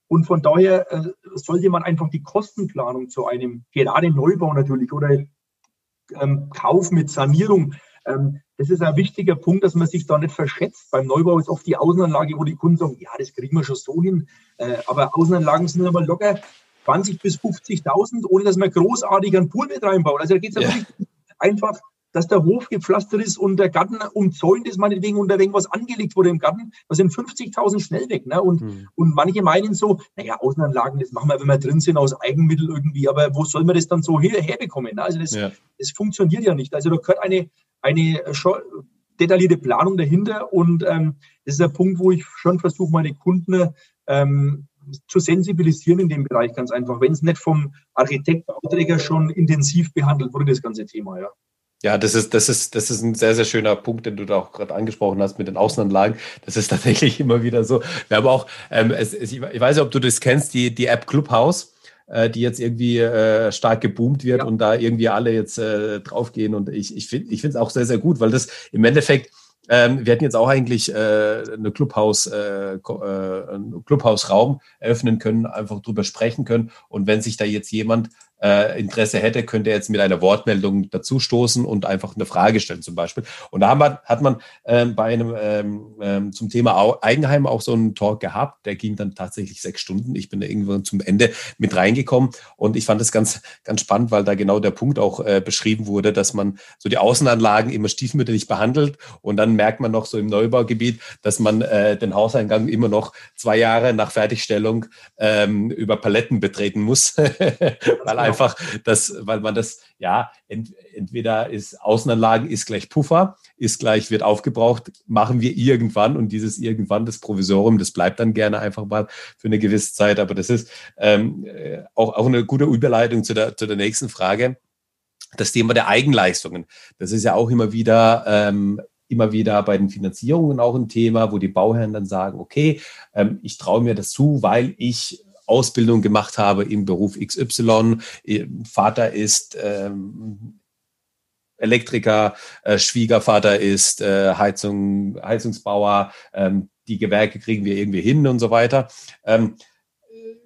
Und von daher äh, sollte man einfach die Kostenplanung zu einem, gerade Neubau natürlich oder ähm, Kauf mit Sanierung. Ähm, das ist ein wichtiger Punkt, dass man sich da nicht verschätzt. Beim Neubau ist oft die Außenanlage, wo die Kunden sagen, ja, das kriegen wir schon so hin. Äh, aber Außenanlagen sind aber locker 20 bis 50.000, ohne dass man großartig einen Pool mit reinbaut. Also da geht es ja. wirklich einfach dass der Hof gepflastert ist und der Garten umzäunt ist, meinetwegen unter irgendwas angelegt wurde im Garten, da sind 50.000 schnell weg. Ne? Und, mhm. und manche meinen so, naja, Außenanlagen, das machen wir, wenn wir drin sind, aus Eigenmittel irgendwie, aber wo soll man das dann so her, herbekommen? Ne? Also das, ja. das funktioniert ja nicht. Also da gehört eine, eine schon detaillierte Planung dahinter und ähm, das ist der Punkt, wo ich schon versuche, meine Kunden ähm, zu sensibilisieren in dem Bereich ganz einfach, wenn es nicht vom Architekt, Bauträger schon intensiv behandelt wurde, das ganze Thema, ja. Ja, das ist, das ist, das ist ein sehr, sehr schöner Punkt, den du da auch gerade angesprochen hast mit den Außenanlagen. Das ist tatsächlich immer wieder so. Wir haben auch, ähm, es, es, ich weiß nicht, ob du das kennst, die, die App Clubhouse, äh, die jetzt irgendwie äh, stark geboomt wird ja. und da irgendwie alle jetzt äh, draufgehen. Und ich, ich finde ich es auch sehr, sehr gut, weil das im Endeffekt ähm, wir hätten jetzt auch eigentlich äh, eine Clubhaus, äh, äh, einen Clubhausraum eröffnen können, einfach drüber sprechen können. Und wenn sich da jetzt jemand äh, Interesse hätte, könnte er jetzt mit einer Wortmeldung dazustoßen und einfach eine Frage stellen zum Beispiel. Und da man, hat man ähm, bei einem ähm, ähm, zum Thema Eigenheim auch so einen Talk gehabt, der ging dann tatsächlich sechs Stunden. Ich bin da irgendwann zum Ende mit reingekommen und ich fand das ganz, ganz spannend, weil da genau der Punkt auch äh, beschrieben wurde, dass man so die Außenanlagen immer stiefmütterlich behandelt und dann merkt man noch so im Neubaugebiet, dass man äh, den Hauseingang immer noch zwei Jahre nach Fertigstellung ähm, über Paletten betreten muss, weil einfach, das, weil man das, ja, ent, entweder ist Außenanlagen ist gleich Puffer, ist gleich wird aufgebraucht, machen wir irgendwann und dieses irgendwann, das Provisorium, das bleibt dann gerne einfach mal für eine gewisse Zeit. Aber das ist ähm, äh, auch, auch eine gute Überleitung zu der, zu der nächsten Frage. Das Thema der Eigenleistungen. Das ist ja auch immer wieder ähm, immer wieder bei den Finanzierungen auch ein Thema, wo die Bauherren dann sagen, okay, ähm, ich traue mir das zu, weil ich Ausbildung gemacht habe im Beruf XY. Vater ist ähm, Elektriker, äh, Schwiegervater ist äh, Heizung, Heizungsbauer. Ähm, die Gewerke kriegen wir irgendwie hin und so weiter. Ähm,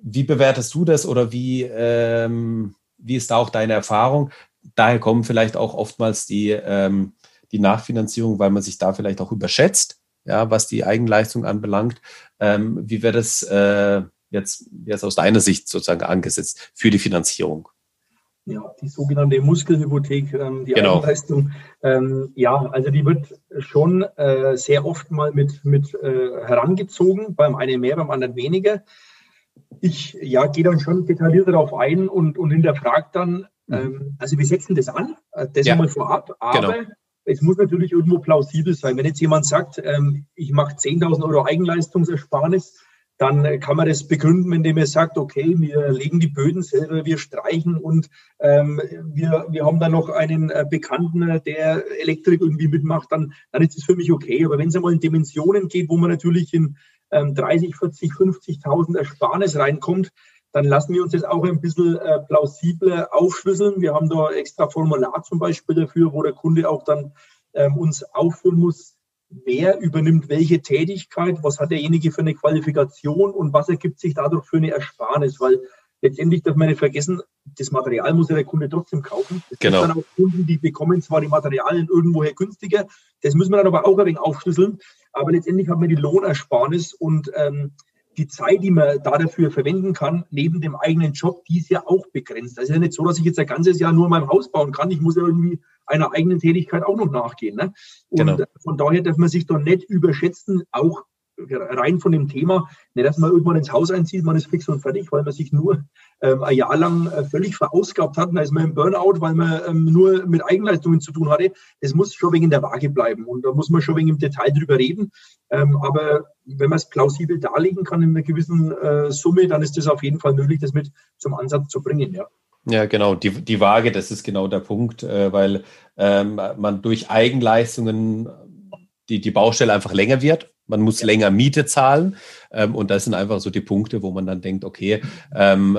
wie bewertest du das oder wie, ähm, wie ist da auch deine Erfahrung? Daher kommen vielleicht auch oftmals die, ähm, die Nachfinanzierung, weil man sich da vielleicht auch überschätzt, ja, was die Eigenleistung anbelangt. Ähm, wie wäre das äh, jetzt, jetzt aus deiner Sicht sozusagen angesetzt für die Finanzierung? Ja, die sogenannte Muskelhypothek, ähm, die genau. Eigenleistung. Ähm, ja, also die wird schon äh, sehr oft mal mit, mit äh, herangezogen, beim einen mehr, beim anderen weniger. Ich ja, gehe dann schon detailliert darauf ein und, und hinterfrage dann, mhm. ähm, also wir setzen das an, äh, das ja. einmal vorab, aber genau. es muss natürlich irgendwo plausibel sein. Wenn jetzt jemand sagt, ähm, ich mache 10.000 Euro Eigenleistungsersparnis, dann kann man das begründen, indem er sagt, okay, wir legen die Böden selber, wir streichen und ähm, wir, wir haben da noch einen äh, Bekannten, der Elektrik irgendwie mitmacht, dann, dann ist es für mich okay. Aber wenn es einmal in Dimensionen geht, wo man natürlich in ähm, 30, 40, 50.000 Ersparnis reinkommt, dann lassen wir uns das auch ein bisschen äh, plausibler aufschlüsseln. Wir haben da extra Formular zum Beispiel dafür, wo der Kunde auch dann ähm, uns aufführen muss, wer übernimmt welche Tätigkeit, was hat derjenige für eine Qualifikation und was ergibt sich dadurch für eine Ersparnis, weil letztendlich darf man nicht vergessen, das Material muss ja der Kunde trotzdem kaufen. Es genau. gibt dann auch Kunden, die bekommen zwar die Materialien irgendwoher günstiger, das müssen wir dann aber auch ein wenig aufschlüsseln, aber letztendlich hat man die Lohnersparnis und ähm, die Zeit, die man da dafür verwenden kann, neben dem eigenen Job, die ist ja auch begrenzt. Das ist ja nicht so, dass ich jetzt ein ganzes Jahr nur mein Haus bauen kann. Ich muss ja irgendwie einer eigenen Tätigkeit auch noch nachgehen. Ne? Und genau. von daher darf man sich doch nicht überschätzen, auch rein von dem Thema, nicht, dass man irgendwann ins Haus einzieht, man ist fix und fertig, weil man sich nur ähm, ein Jahr lang äh, völlig verausgabt hat, dann ist man im Burnout, weil man ähm, nur mit Eigenleistungen zu tun hatte. Das muss schon wegen der Waage bleiben und da muss man schon wegen im Detail drüber reden. Ähm, aber wenn man es plausibel darlegen kann in einer gewissen äh, Summe, dann ist es auf jeden Fall möglich, das mit zum Ansatz zu bringen, ja. Ja, genau. Die, die Waage, das ist genau der Punkt, äh, weil ähm, man durch Eigenleistungen die, die Baustelle einfach länger wird. Man muss ja. länger Miete zahlen. Ähm, und das sind einfach so die Punkte, wo man dann denkt, okay, ähm,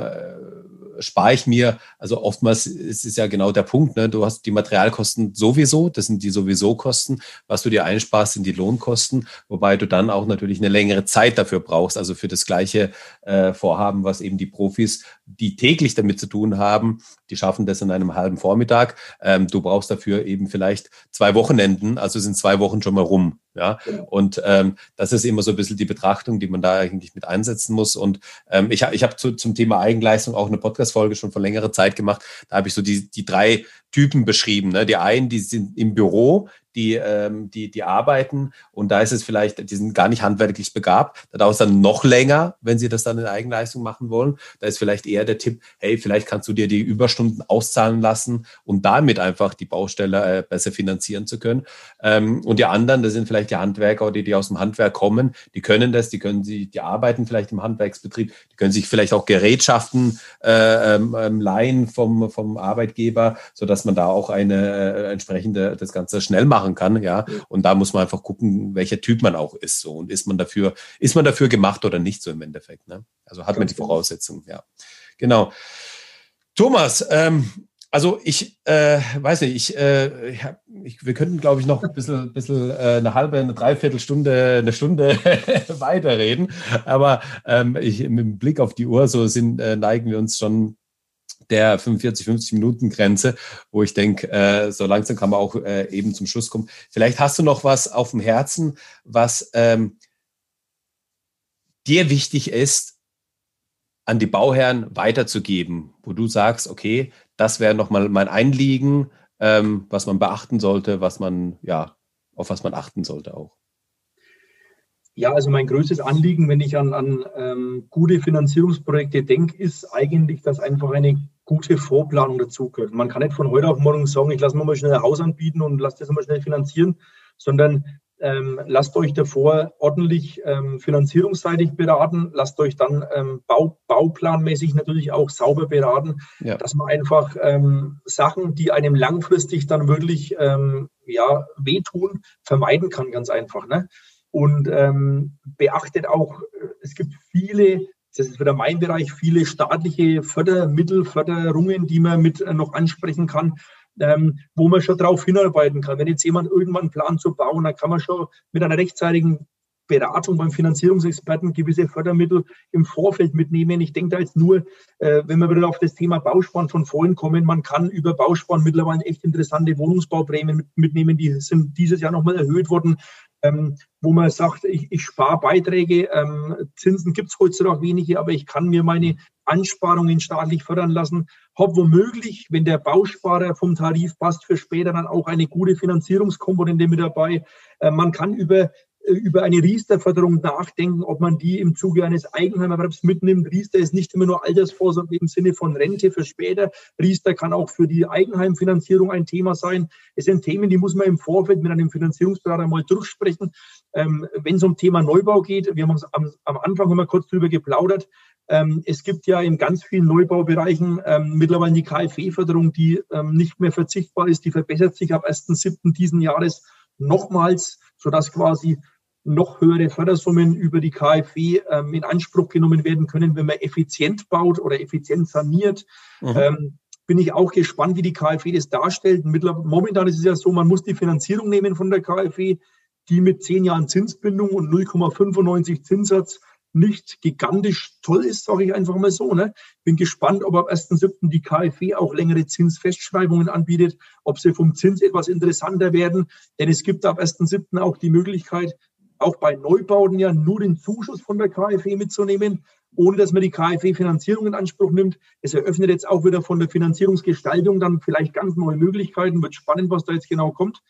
spare ich mir, also oftmals ist es ja genau der Punkt, ne? du hast die Materialkosten sowieso, das sind die sowieso Kosten, was du dir einsparst, sind die Lohnkosten, wobei du dann auch natürlich eine längere Zeit dafür brauchst, also für das gleiche äh, Vorhaben, was eben die Profis, die täglich damit zu tun haben, die schaffen das in einem halben Vormittag. Ähm, du brauchst dafür eben vielleicht zwei Wochenenden, also sind zwei Wochen schon mal rum. Ja, und ähm, das ist immer so ein bisschen die Betrachtung, die man da eigentlich mit einsetzen muss. Und ähm, ich, ich habe zu, zum Thema Eigenleistung auch eine Podcast-Folge schon vor längerer Zeit gemacht. Da habe ich so die, die drei Typen beschrieben. Ne? Die einen, die sind im Büro, die, ähm, die, die arbeiten und da ist es vielleicht, die sind gar nicht handwerklich begabt. Da dauert es dann noch länger, wenn sie das dann in Eigenleistung machen wollen. Da ist vielleicht eher der Tipp, hey, vielleicht kannst du dir die Überstunden auszahlen lassen, um damit einfach die Baustelle äh, besser finanzieren zu können. Ähm, und die anderen, das sind vielleicht die Handwerker oder die, die aus dem Handwerk kommen, die können das, die können sie, die arbeiten vielleicht im Handwerksbetrieb, die können sich vielleicht auch Gerätschaften äh, ähm, ähm leihen vom, vom Arbeitgeber, sodass man da auch eine äh, entsprechende das Ganze schnell machen machen kann, ja. Und da muss man einfach gucken, welcher Typ man auch ist. So und ist man dafür, ist man dafür gemacht oder nicht so im Endeffekt. Ne? Also hat man die genau. Voraussetzungen, ja. Genau. Thomas, ähm, also ich äh, weiß nicht, ich, äh, ich, wir könnten, glaube ich, noch ein bisschen, bisschen äh, eine halbe, eine Dreiviertelstunde, eine Stunde weiterreden. Aber ähm, ich, mit Blick auf die Uhr, so sind, äh, neigen wir uns schon der 45, 50 Minuten Grenze, wo ich denke, äh, so langsam kann man auch äh, eben zum Schluss kommen. Vielleicht hast du noch was auf dem Herzen, was ähm, dir wichtig ist, an die Bauherren weiterzugeben, wo du sagst, okay, das wäre nochmal mein Einliegen, ähm, was man beachten sollte, was man, ja, auf was man achten sollte auch. Ja, also mein größtes Anliegen, wenn ich an, an ähm, gute Finanzierungsprojekte denke, ist eigentlich, dass einfach eine gute Vorplanung dazugehört. Man kann nicht von heute auf morgen sagen, ich lasse mir mal schnell ein Haus anbieten und lasse das mal schnell finanzieren, sondern ähm, lasst euch davor ordentlich ähm, finanzierungsseitig beraten, lasst euch dann ähm, Bau, bauplanmäßig natürlich auch sauber beraten, ja. dass man einfach ähm, Sachen, die einem langfristig dann wirklich ähm, ja, wehtun, vermeiden kann, ganz einfach. Ne? Und ähm, beachtet auch, äh, es gibt viele, das ist wieder mein Bereich, viele staatliche Fördermittel, Förderungen, die man mit äh, noch ansprechen kann, ähm, wo man schon darauf hinarbeiten kann. Wenn jetzt jemand irgendwann plant zu bauen, dann kann man schon mit einer rechtzeitigen Beratung beim Finanzierungsexperten gewisse Fördermittel im Vorfeld mitnehmen. Ich denke da jetzt nur, äh, wenn wir wieder auf das Thema Bausparen von vorhin kommen, man kann über Bausparen mittlerweile echt interessante Wohnungsbauprämien mitnehmen. Die sind dieses Jahr nochmal erhöht worden ähm, wo man sagt, ich, ich spare Beiträge, ähm, Zinsen gibt es heutzutage wenige, aber ich kann mir meine Ansparungen staatlich fördern lassen, habe womöglich, wenn der Bausparer vom Tarif passt, für später dann auch eine gute Finanzierungskomponente mit dabei. Äh, man kann über über eine Riester-Förderung nachdenken, ob man die im Zuge eines Eigenheimerwerbs mitnimmt. Riester ist nicht immer nur Altersvorsorge im Sinne von Rente für später. Riester kann auch für die Eigenheimfinanzierung ein Thema sein. Es sind Themen, die muss man im Vorfeld mit einem Finanzierungsberater mal durchsprechen. Ähm, Wenn es um Thema Neubau geht, wir haben am, am Anfang immer kurz drüber geplaudert. Ähm, es gibt ja in ganz vielen Neubaubereichen ähm, mittlerweile die KfW-Förderung, die ähm, nicht mehr verzichtbar ist. Die verbessert sich ab 1.7. diesen Jahres nochmals, sodass quasi noch höhere Fördersummen über die KfW ähm, in Anspruch genommen werden können, wenn man effizient baut oder effizient saniert. Mhm. Ähm, bin ich auch gespannt, wie die KfW das darstellt. Momentan ist es ja so, man muss die Finanzierung nehmen von der KfW, die mit zehn Jahren Zinsbindung und 0,95 Zinssatz nicht gigantisch toll ist, sage ich einfach mal so. Ne? Bin gespannt, ob ab 1.7. die KfW auch längere Zinsfestschreibungen anbietet, ob sie vom Zins etwas interessanter werden. Denn es gibt ab 1.7. auch die Möglichkeit, auch bei Neubauten ja nur den Zuschuss von der KfW mitzunehmen, ohne dass man die KfW-Finanzierung in Anspruch nimmt. Es eröffnet jetzt auch wieder von der Finanzierungsgestaltung dann vielleicht ganz neue Möglichkeiten. Wird spannend, was da jetzt genau kommt.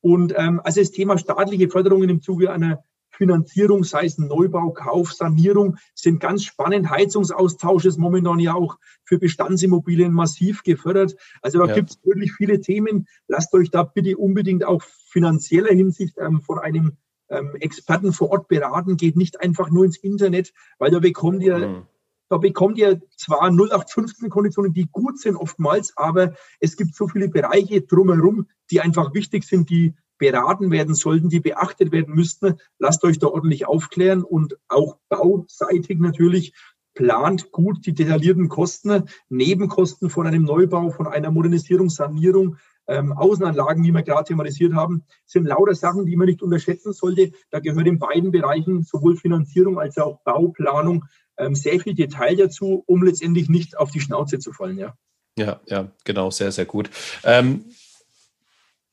Und ähm, also das Thema staatliche Förderungen im Zuge einer Finanzierung, sei es Neubau, Kauf, Sanierung, sind ganz spannend. Heizungsaustausch ist momentan ja auch für Bestandsimmobilien massiv gefördert. Also da ja. gibt es wirklich viele Themen. Lasst euch da bitte unbedingt auch finanzieller Hinsicht ähm, von einem ähm, Experten vor Ort beraten. Geht nicht einfach nur ins Internet, weil da bekommt ihr mhm. Da bekommt ihr zwar 0815 Konditionen, die gut sind oftmals, aber es gibt so viele Bereiche drumherum, die einfach wichtig sind, die beraten werden sollten, die beachtet werden müssten. Lasst euch da ordentlich aufklären und auch bauseitig natürlich plant gut die detaillierten Kosten, Nebenkosten von einem Neubau, von einer Modernisierung, Sanierung, ähm, Außenanlagen, wie wir gerade thematisiert haben, sind lauter Sachen, die man nicht unterschätzen sollte. Da gehört in beiden Bereichen sowohl Finanzierung als auch Bauplanung ähm, sehr viel Detail dazu, um letztendlich nicht auf die Schnauze zu fallen. Ja, ja, ja genau, sehr, sehr gut. Ähm,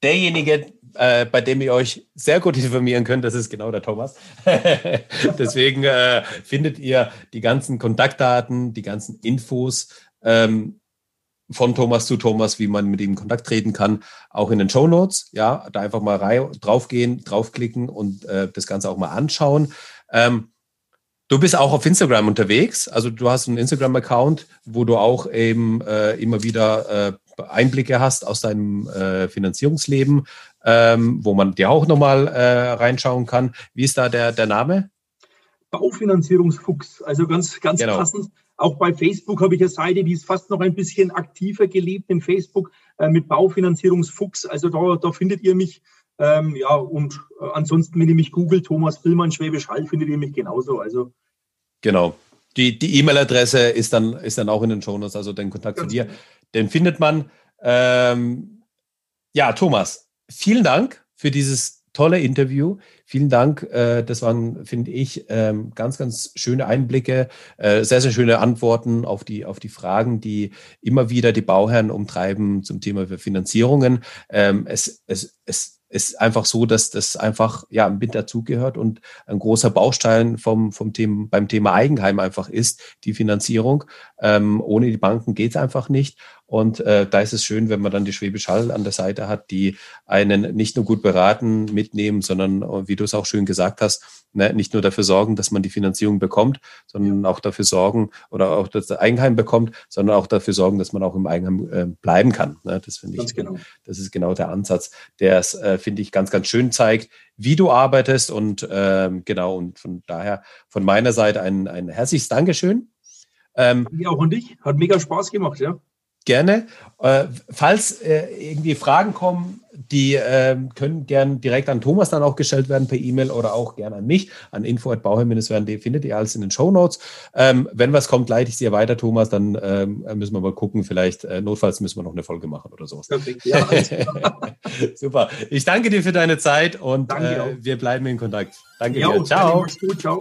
derjenige, äh, bei dem ihr euch sehr gut informieren könnt, das ist genau der Thomas. Deswegen äh, findet ihr die ganzen Kontaktdaten, die ganzen Infos ähm, von Thomas zu Thomas, wie man mit ihm in Kontakt treten kann, auch in den Show Notes. Ja, da einfach mal rein, draufgehen, draufklicken und äh, das Ganze auch mal anschauen. Ähm, du bist auch auf Instagram unterwegs. Also du hast einen Instagram-Account, wo du auch eben äh, immer wieder äh, Einblicke hast aus deinem äh, Finanzierungsleben, ähm, wo man dir auch nochmal äh, reinschauen kann. Wie ist da der, der Name? Baufinanzierungsfuchs, also ganz, ganz genau. passend. Auch bei Facebook habe ich eine Seite, die ist fast noch ein bisschen aktiver gelebt in Facebook äh, mit Baufinanzierungsfuchs. Also da, da findet ihr mich. Ähm, ja, und äh, ansonsten, wenn ihr mich googelt, Thomas Billmann, Schwäbisch Hall, findet ihr mich genauso. Also Genau. Die, E-Mail-Adresse ist dann, ist dann auch in den Shownotes, also den Kontakt zu dir. Genau. Den findet man. Ähm, ja, Thomas, vielen Dank für dieses tolle Interview. Vielen Dank. Äh, das waren, finde ich, ähm, ganz, ganz schöne Einblicke, äh, sehr, sehr schöne Antworten auf die, auf die Fragen, die immer wieder die Bauherren umtreiben zum Thema Finanzierungen. Ähm, es, es, es ist einfach so, dass das einfach ja mit dazugehört und ein großer Baustein vom, vom Thema, beim Thema Eigenheim einfach ist, die Finanzierung. Ähm, ohne die Banken geht es einfach nicht. Und äh, da ist es schön, wenn man dann die Schwäbisch Hall an der Seite hat, die einen nicht nur gut beraten, mitnehmen, sondern, äh, wie du es auch schön gesagt hast, ne, nicht nur dafür sorgen, dass man die Finanzierung bekommt, sondern auch dafür sorgen oder auch das Eigenheim bekommt, sondern auch dafür sorgen, dass man auch im Eigenheim äh, bleiben kann. Ne? Das finde ich, genau. das ist genau der Ansatz, der es, äh, finde ich, ganz, ganz schön zeigt, wie du arbeitest. Und ähm, genau, und von daher von meiner Seite ein, ein herzliches Dankeschön. Ähm, ja, auch an dich. Hat mega Spaß gemacht, ja. Gerne. Äh, falls äh, irgendwie Fragen kommen, die äh, können gern direkt an Thomas dann auch gestellt werden per E-Mail oder auch gern an mich, an info.bauherr-werden.de findet ihr alles in den Show Notes. Ähm, wenn was kommt, leite ich sie weiter, Thomas, dann ähm, müssen wir mal gucken, vielleicht äh, notfalls müssen wir noch eine Folge machen oder sowas. Perfekt, ja. Super. Ich danke dir für deine Zeit und äh, wir bleiben in Kontakt. Danke jo, dir. Ciao. Gut, ciao.